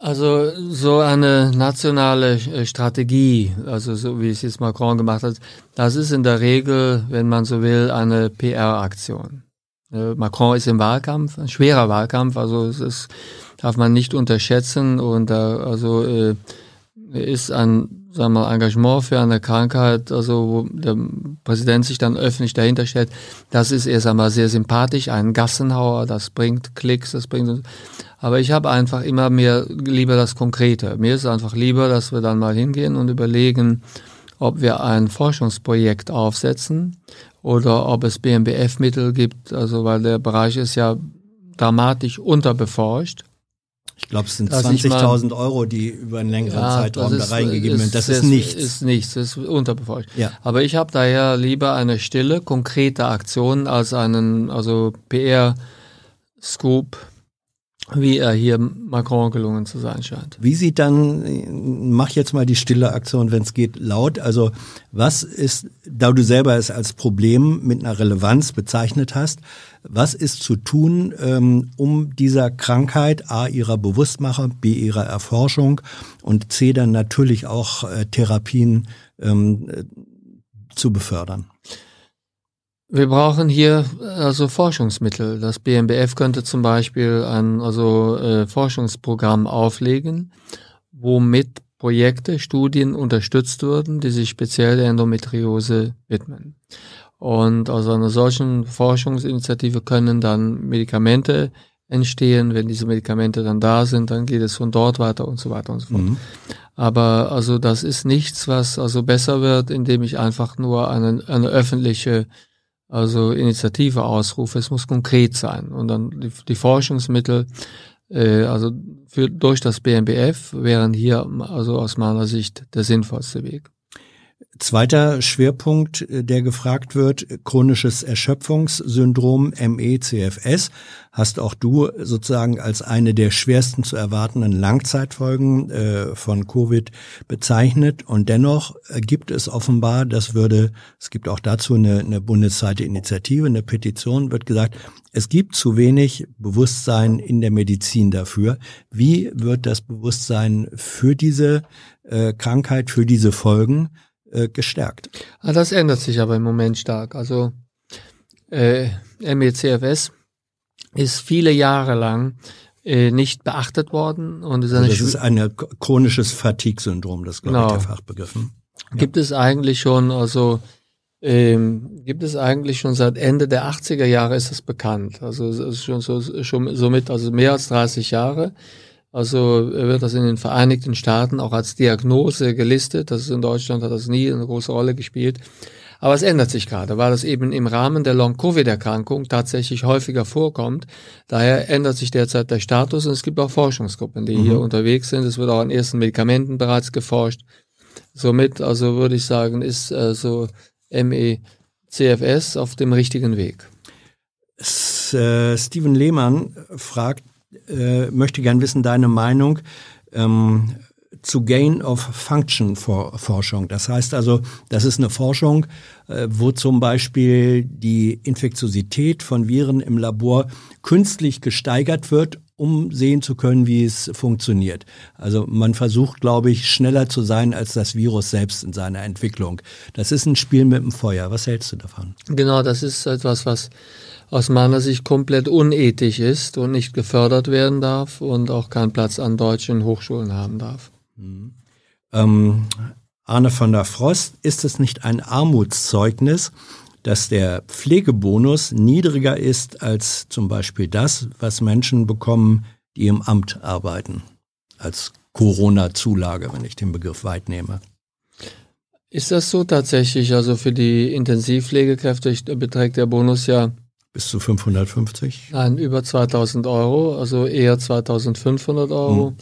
Speaker 2: Also so eine nationale äh, Strategie, also so wie es jetzt Macron gemacht hat, das ist in der Regel, wenn man so will, eine PR-Aktion. Äh, Macron ist im Wahlkampf, ein schwerer Wahlkampf, also ist, darf man nicht unterschätzen und also äh, ist ein sagen wir, Engagement für eine Krankheit, also wo der Präsident sich dann öffentlich dahinter stellt, das ist erst einmal sehr sympathisch, ein Gassenhauer, das bringt Klicks, das bringt aber ich habe einfach immer mehr lieber das Konkrete. Mir ist einfach lieber, dass wir dann mal hingehen und überlegen, ob wir ein Forschungsprojekt aufsetzen oder ob es BMBF-Mittel gibt, also weil der Bereich ist ja dramatisch unterbeforscht.
Speaker 5: Ich glaube, es sind 20.000 Euro, die über einen längeren ja, Zeitraum ist, da reingegeben werden. Das ist, ist nichts.
Speaker 2: Ist nichts, ist unterbeforscht. Ja. Aber ich habe daher lieber eine stille, konkrete Aktion als einen, also PR-Scoop wie er hier Macron gelungen zu sein scheint.
Speaker 5: Wie sieht dann, mach jetzt mal die stille Aktion, wenn es geht, laut. Also was ist, da du selber es als Problem mit einer Relevanz bezeichnet hast, was ist zu tun, ähm, um dieser Krankheit A ihrer Bewusstmachung, B ihrer Erforschung und C dann natürlich auch äh, Therapien ähm, äh, zu befördern?
Speaker 2: Wir brauchen hier also Forschungsmittel. Das BMBF könnte zum Beispiel ein also äh, Forschungsprogramm auflegen, womit Projekte, Studien unterstützt würden, die sich speziell der Endometriose widmen. Und aus einer solchen Forschungsinitiative können dann Medikamente entstehen. Wenn diese Medikamente dann da sind, dann geht es von dort weiter und so weiter und so fort. Mhm. Aber also das ist nichts, was also besser wird, indem ich einfach nur eine, eine öffentliche also Initiative ausrufe. Es muss konkret sein. Und dann die, die Forschungsmittel, äh, also für, durch das BMBF wären hier also aus meiner Sicht der sinnvollste Weg.
Speaker 5: Zweiter Schwerpunkt, äh, der gefragt wird, chronisches Erschöpfungssyndrom MECFS, hast auch du sozusagen als eine der schwersten zu erwartenden Langzeitfolgen äh, von Covid bezeichnet. Und dennoch gibt es offenbar, das würde, es gibt auch dazu eine, eine bundesweite Initiative, eine Petition, wird gesagt, es gibt zu wenig Bewusstsein in der Medizin dafür. Wie wird das Bewusstsein für diese äh, Krankheit, für diese Folgen äh, gestärkt.
Speaker 2: Ah, das ändert sich aber im Moment stark. Also äh, MECFS ist viele Jahre lang äh, nicht beachtet worden und
Speaker 5: ist also das ist ein chronisches Fatigue-Syndrom, das glaube genau. ich der Fachbegriff. Ja.
Speaker 2: Gibt es eigentlich schon also ähm, gibt es eigentlich schon seit Ende der 80er Jahre ist es bekannt. Also es ist schon so schon somit also mehr als 30 Jahre. Also wird das in den Vereinigten Staaten auch als Diagnose gelistet. Das ist in Deutschland hat das nie eine große Rolle gespielt. Aber es ändert sich gerade, weil das eben im Rahmen der Long-Covid-Erkrankung tatsächlich häufiger vorkommt. Daher ändert sich derzeit der Status und es gibt auch Forschungsgruppen, die mhm. hier unterwegs sind. Es wird auch an ersten Medikamenten bereits geforscht. Somit, also würde ich sagen, ist äh, so MECFS auf dem richtigen Weg.
Speaker 5: S äh, Steven Lehmann fragt, äh, möchte gern wissen, deine Meinung ähm, zu Gain of Function Forschung. Das heißt also, das ist eine Forschung, äh, wo zum Beispiel die Infektiosität von Viren im Labor künstlich gesteigert wird, um sehen zu können, wie es funktioniert. Also man versucht, glaube ich, schneller zu sein als das Virus selbst in seiner Entwicklung. Das ist ein Spiel mit dem Feuer. Was hältst du davon?
Speaker 2: Genau, das ist etwas, was aus meiner Sicht komplett unethisch ist und nicht gefördert werden darf und auch keinen Platz an deutschen Hochschulen haben darf.
Speaker 5: Mhm. Ähm, Arne von der Frost, ist es nicht ein Armutszeugnis, dass der Pflegebonus niedriger ist als zum Beispiel das, was Menschen bekommen, die im Amt arbeiten, als Corona-Zulage, wenn ich den Begriff weit nehme.
Speaker 2: Ist das so tatsächlich? Also für die Intensivpflegekräfte beträgt der Bonus ja
Speaker 5: bis zu 550?
Speaker 2: Nein, über 2000 Euro, also eher 2500 Euro. Hm.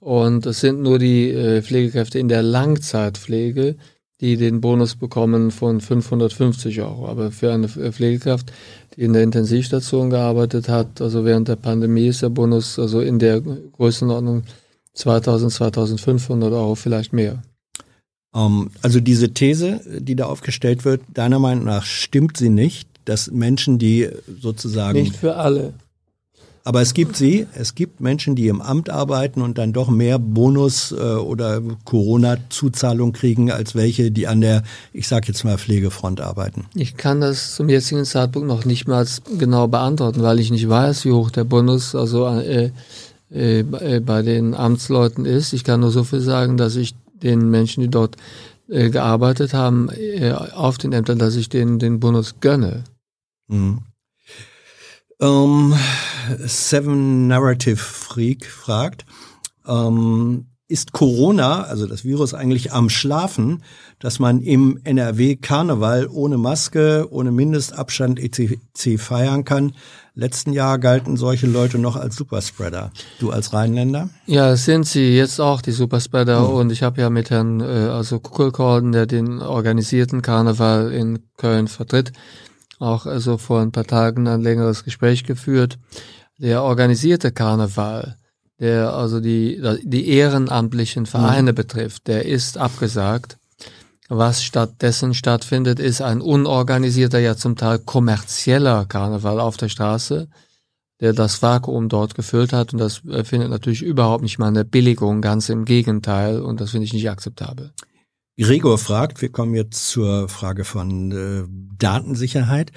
Speaker 2: Und es sind nur die äh, Pflegekräfte in der Langzeitpflege, die den Bonus bekommen von 550 Euro. Aber für eine Pflegekraft, die in der Intensivstation gearbeitet hat, also während der Pandemie ist der Bonus also in der Größenordnung 2000, 2500 Euro vielleicht mehr.
Speaker 5: Um, ähm, also diese These, die da aufgestellt wird, deiner Meinung nach stimmt sie nicht, dass Menschen, die sozusagen.
Speaker 2: Nicht für alle.
Speaker 5: Aber es gibt sie, es gibt Menschen, die im Amt arbeiten und dann doch mehr Bonus äh, oder Corona-Zuzahlung kriegen, als welche, die an der, ich sag jetzt mal, Pflegefront arbeiten.
Speaker 2: Ich kann das zum jetzigen Zeitpunkt noch nicht mal genau beantworten, weil ich nicht weiß, wie hoch der Bonus also äh, äh, bei den Amtsleuten ist. Ich kann nur so viel sagen, dass ich den Menschen, die dort äh, gearbeitet haben, äh, auf den Ämtern, dass ich denen den Bonus gönne. Mhm.
Speaker 5: Ähm, Seven Narrative Freak fragt, ähm, ist Corona, also das Virus eigentlich am Schlafen, dass man im NRW Karneval ohne Maske, ohne Mindestabstand etc. feiern kann. Letzten Jahr galten solche Leute noch als Superspreader. Du als Rheinländer?
Speaker 2: Ja, sind sie jetzt auch die Superspreader. Mhm. Und ich habe ja mit Herrn äh, also Kuckelkorn, der den organisierten Karneval in Köln vertritt, auch also vor ein paar Tagen ein längeres Gespräch geführt. Der organisierte Karneval, der also die, die ehrenamtlichen Vereine mhm. betrifft, der ist abgesagt. Was stattdessen stattfindet, ist ein unorganisierter, ja zum Teil kommerzieller Karneval auf der Straße, der das Vakuum dort gefüllt hat. Und das äh, findet natürlich überhaupt nicht mal eine Billigung, ganz im Gegenteil. Und das finde ich nicht akzeptabel.
Speaker 5: Gregor fragt, wir kommen jetzt zur Frage von äh, Datensicherheit.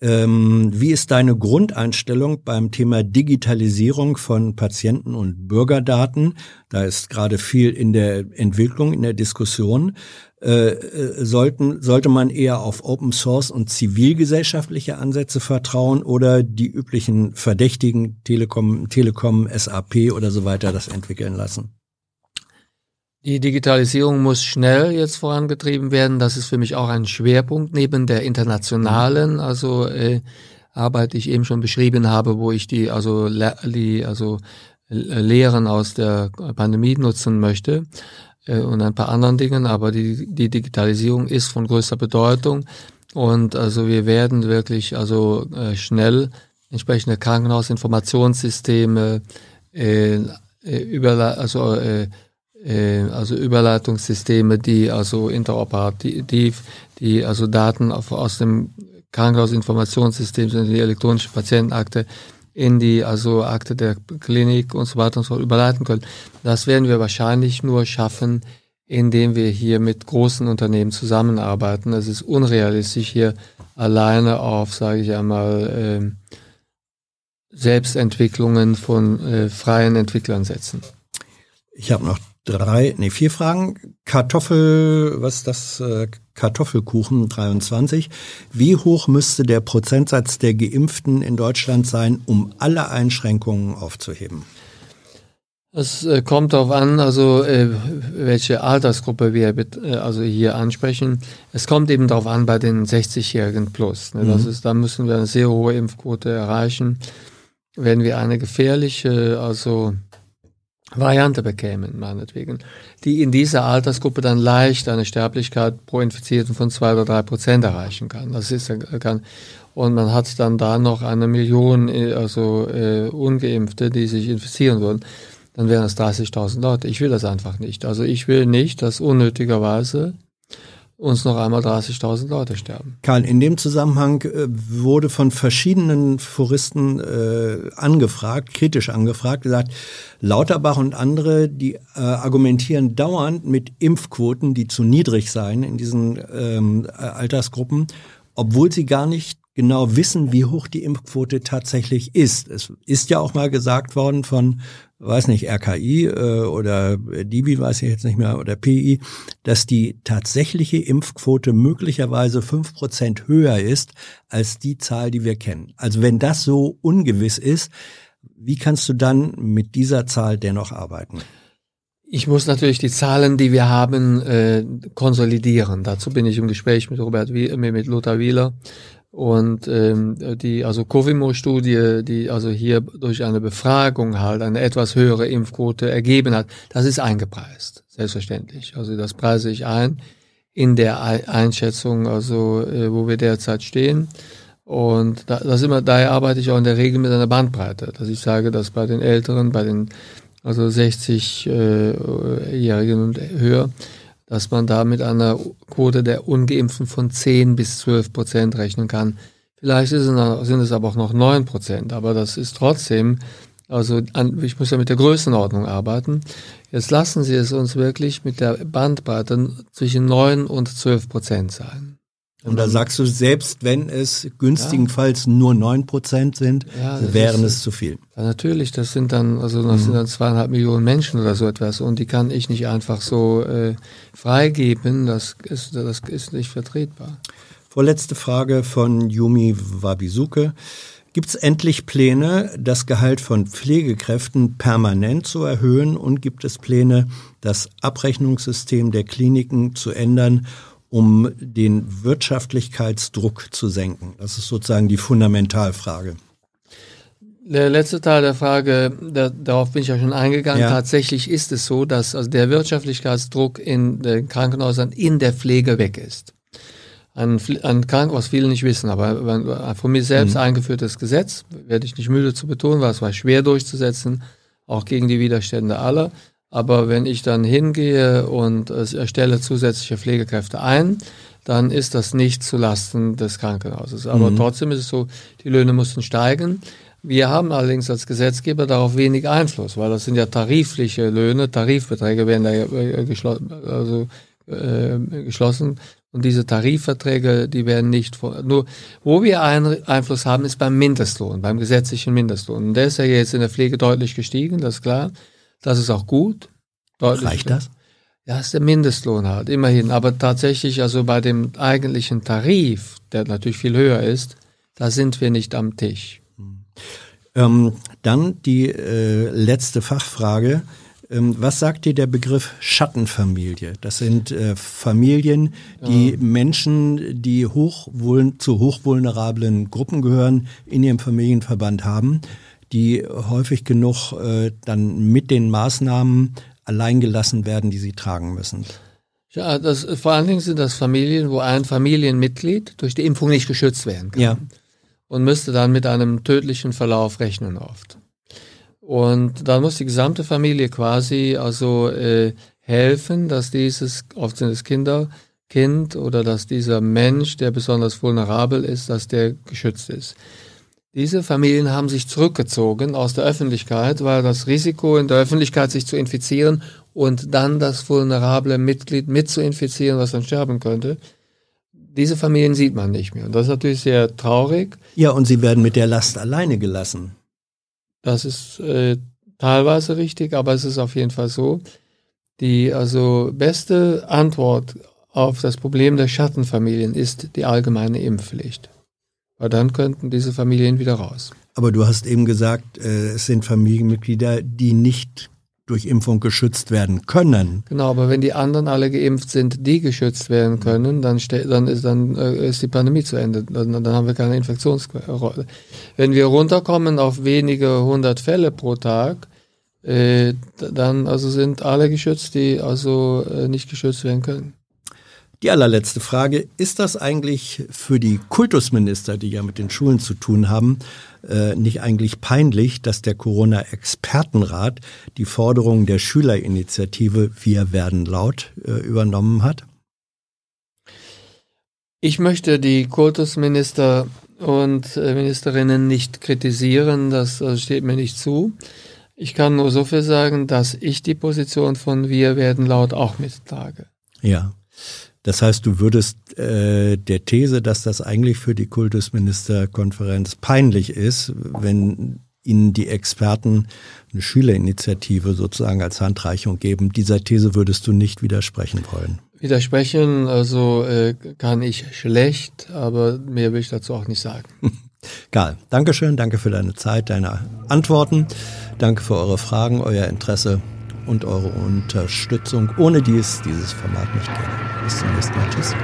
Speaker 5: Ähm, wie ist deine Grundeinstellung beim Thema Digitalisierung von Patienten- und Bürgerdaten? Da ist gerade viel in der Entwicklung, in der Diskussion. Äh, äh sollten, sollte man eher auf Open Source und zivilgesellschaftliche Ansätze vertrauen oder die üblichen Verdächtigen Telekom, Telekom, SAP oder so weiter das entwickeln lassen?
Speaker 2: Die Digitalisierung muss schnell jetzt vorangetrieben werden. Das ist für mich auch ein Schwerpunkt neben der internationalen, also äh, Arbeit, die ich eben schon beschrieben habe, wo ich die also die also Lehren aus der Pandemie nutzen möchte äh, und ein paar anderen Dingen. Aber die die Digitalisierung ist von größter Bedeutung und also wir werden wirklich also äh, schnell entsprechende Krankenhausinformationssysteme äh, äh über also äh, äh, also Überleitungssysteme, die also interoperativ, die also Daten auf, aus dem Krankenhausinformationssystem in die elektronische Patientenakte in die also Akte der Klinik und so weiter und so überleiten können. Das werden wir wahrscheinlich nur schaffen, indem wir hier mit großen Unternehmen zusammenarbeiten. Es ist unrealistisch hier alleine auf, sage ich einmal, äh, Selbstentwicklungen von äh, freien Entwicklern setzen.
Speaker 5: Ich habe noch drei, nee, vier Fragen. Kartoffel, was ist das? Äh, Kartoffelkuchen 23. Wie hoch müsste der Prozentsatz der Geimpften in Deutschland sein, um alle Einschränkungen aufzuheben?
Speaker 2: Es äh, kommt darauf an, also äh, welche Altersgruppe wir also hier ansprechen. Es kommt eben darauf an bei den 60-Jährigen plus. Ne? Das mhm. ist, da müssen wir eine sehr hohe Impfquote erreichen. Wenn wir eine gefährliche, also Variante bekämen, meinetwegen, die in dieser Altersgruppe dann leicht eine Sterblichkeit pro Infizierten von zwei oder drei Prozent erreichen kann. Das ist kann, und man hat dann da noch eine Million, äh, also äh, Ungeimpfte, die sich infizieren würden dann wären es 30.000 Leute. Ich will das einfach nicht. Also ich will nicht, dass unnötigerweise uns noch einmal 30.000 Leute sterben.
Speaker 5: Karl, in dem Zusammenhang äh, wurde von verschiedenen Foristen äh, angefragt, kritisch angefragt, gesagt, Lauterbach und andere, die äh, argumentieren dauernd mit Impfquoten, die zu niedrig seien in diesen ähm, Altersgruppen, obwohl sie gar nicht genau wissen, wie hoch die Impfquote tatsächlich ist. Es ist ja auch mal gesagt worden von weiß nicht, RKI äh, oder DIBI, weiß ich jetzt nicht mehr, oder PI, dass die tatsächliche Impfquote möglicherweise fünf Prozent höher ist als die Zahl, die wir kennen. Also wenn das so ungewiss ist, wie kannst du dann mit dieser Zahl dennoch arbeiten?
Speaker 2: Ich muss natürlich die Zahlen, die wir haben, äh, konsolidieren. Dazu bin ich im Gespräch mit Robert, mit Lothar Wieler und ähm, die also Covimo-Studie, die also hier durch eine Befragung halt eine etwas höhere Impfquote ergeben hat, das ist eingepreist, selbstverständlich. Also das preise ich ein in der Einschätzung, also äh, wo wir derzeit stehen. Und da, das immer, daher arbeite ich auch in der Regel mit einer Bandbreite, dass ich sage, dass bei den Älteren, bei den also 60-Jährigen äh, und höher, dass man da mit einer Quote der Ungeimpften von 10 bis 12 Prozent rechnen kann. Vielleicht es sind es aber auch noch 9 Prozent, aber das ist trotzdem, also an, ich muss ja mit der Größenordnung arbeiten. Jetzt lassen Sie es uns wirklich mit der Bandbreite zwischen 9 und 12 Prozent sein.
Speaker 5: Und da sagst du, selbst wenn es günstigenfalls ja. nur neun Prozent sind, ja, wären ist, es zu viel.
Speaker 2: Ja, natürlich, das sind dann, also das mhm. sind dann zweieinhalb Millionen Menschen oder so etwas und die kann ich nicht einfach so äh, freigeben, das ist, das ist nicht vertretbar.
Speaker 5: Vorletzte Frage von Yumi Wabisuke. Gibt es endlich Pläne, das Gehalt von Pflegekräften permanent zu erhöhen und gibt es Pläne, das Abrechnungssystem der Kliniken zu ändern um den Wirtschaftlichkeitsdruck zu senken? Das ist sozusagen die Fundamentalfrage.
Speaker 2: Der letzte Teil der Frage, da, darauf bin ich ja schon eingegangen. Ja. Tatsächlich ist es so, dass also der Wirtschaftlichkeitsdruck in den Krankenhäusern in der Pflege weg ist. Ein, ein Krank, was viele nicht wissen, aber ein von mir selbst mhm. eingeführtes Gesetz, werde ich nicht müde zu betonen, weil es war schwer durchzusetzen, auch gegen die Widerstände aller. Aber wenn ich dann hingehe und erstelle zusätzliche Pflegekräfte ein, dann ist das nicht zu Lasten des Krankenhauses. Aber mhm. trotzdem ist es so, die Löhne mussten steigen. Wir haben allerdings als Gesetzgeber darauf wenig Einfluss, weil das sind ja tarifliche Löhne, Tarifbeträge werden da äh, geschlo also, äh, geschlossen. Und diese Tarifverträge, die werden nicht vor, nur, wo wir einen Einfluss haben, ist beim Mindestlohn, beim gesetzlichen Mindestlohn. Und der ist ja jetzt in der Pflege deutlich gestiegen, das ist klar. Das ist auch gut.
Speaker 5: Deutlich Reicht das?
Speaker 2: Ja, ist der Mindestlohn halt, immerhin. Aber tatsächlich, also bei dem eigentlichen Tarif, der natürlich viel höher ist, da sind wir nicht am Tisch.
Speaker 5: Ähm, dann die äh, letzte Fachfrage. Ähm, was sagt dir der Begriff Schattenfamilie? Das sind äh, Familien, die ja. Menschen, die hochvul zu hochvulnerablen Gruppen gehören, in ihrem Familienverband haben die häufig genug äh, dann mit den Maßnahmen alleingelassen werden, die sie tragen müssen.
Speaker 2: Ja, das, vor allen Dingen sind das Familien, wo ein Familienmitglied durch die Impfung nicht geschützt werden kann. Ja. Und müsste dann mit einem tödlichen Verlauf rechnen oft. Und dann muss die gesamte Familie quasi also äh, helfen, dass dieses, oft sind es Kinder, Kind oder dass dieser Mensch, der besonders vulnerabel ist, dass der geschützt ist. Diese Familien haben sich zurückgezogen aus der Öffentlichkeit, weil das Risiko in der Öffentlichkeit sich zu infizieren und dann das vulnerable Mitglied mit zu infizieren, was dann sterben könnte, diese Familien sieht man nicht mehr. Und das ist natürlich sehr traurig.
Speaker 5: Ja, und sie werden mit der Last alleine gelassen.
Speaker 2: Das ist äh, teilweise richtig, aber es ist auf jeden Fall so. Die also beste Antwort auf das Problem der Schattenfamilien ist die allgemeine Impfpflicht. Weil dann könnten diese Familien wieder raus.
Speaker 5: Aber du hast eben gesagt, äh, es sind Familienmitglieder, die nicht durch Impfung geschützt werden können.
Speaker 2: Genau, aber wenn die anderen alle geimpft sind, die geschützt werden können, dann, dann, ist, dann äh, ist die Pandemie zu Ende. Dann, dann haben wir keine Infektionsrolle. Wenn wir runterkommen auf wenige hundert Fälle pro Tag, äh, dann also sind alle geschützt, die also äh, nicht geschützt werden können.
Speaker 5: Die allerletzte Frage, ist das eigentlich für die Kultusminister, die ja mit den Schulen zu tun haben, äh, nicht eigentlich peinlich, dass der Corona-Expertenrat die Forderungen der Schülerinitiative Wir werden laut äh, übernommen hat?
Speaker 2: Ich möchte die Kultusminister und äh, Ministerinnen nicht kritisieren, das steht mir nicht zu. Ich kann nur so viel sagen, dass ich die Position von Wir werden laut auch mittrage.
Speaker 5: Ja. Das heißt, du würdest äh, der These, dass das eigentlich für die Kultusministerkonferenz peinlich ist, wenn ihnen die Experten eine Schülerinitiative sozusagen als Handreichung geben. Dieser These würdest du nicht widersprechen wollen.
Speaker 2: Widersprechen, also äh, kann ich schlecht, aber mehr will ich dazu auch nicht sagen. <laughs>
Speaker 5: Egal. Dankeschön, danke für deine Zeit, deine Antworten. Danke für eure Fragen, euer Interesse und eure Unterstützung, ohne die es dieses Format nicht gäbe. Bis zum nächsten Mal. Tschüss.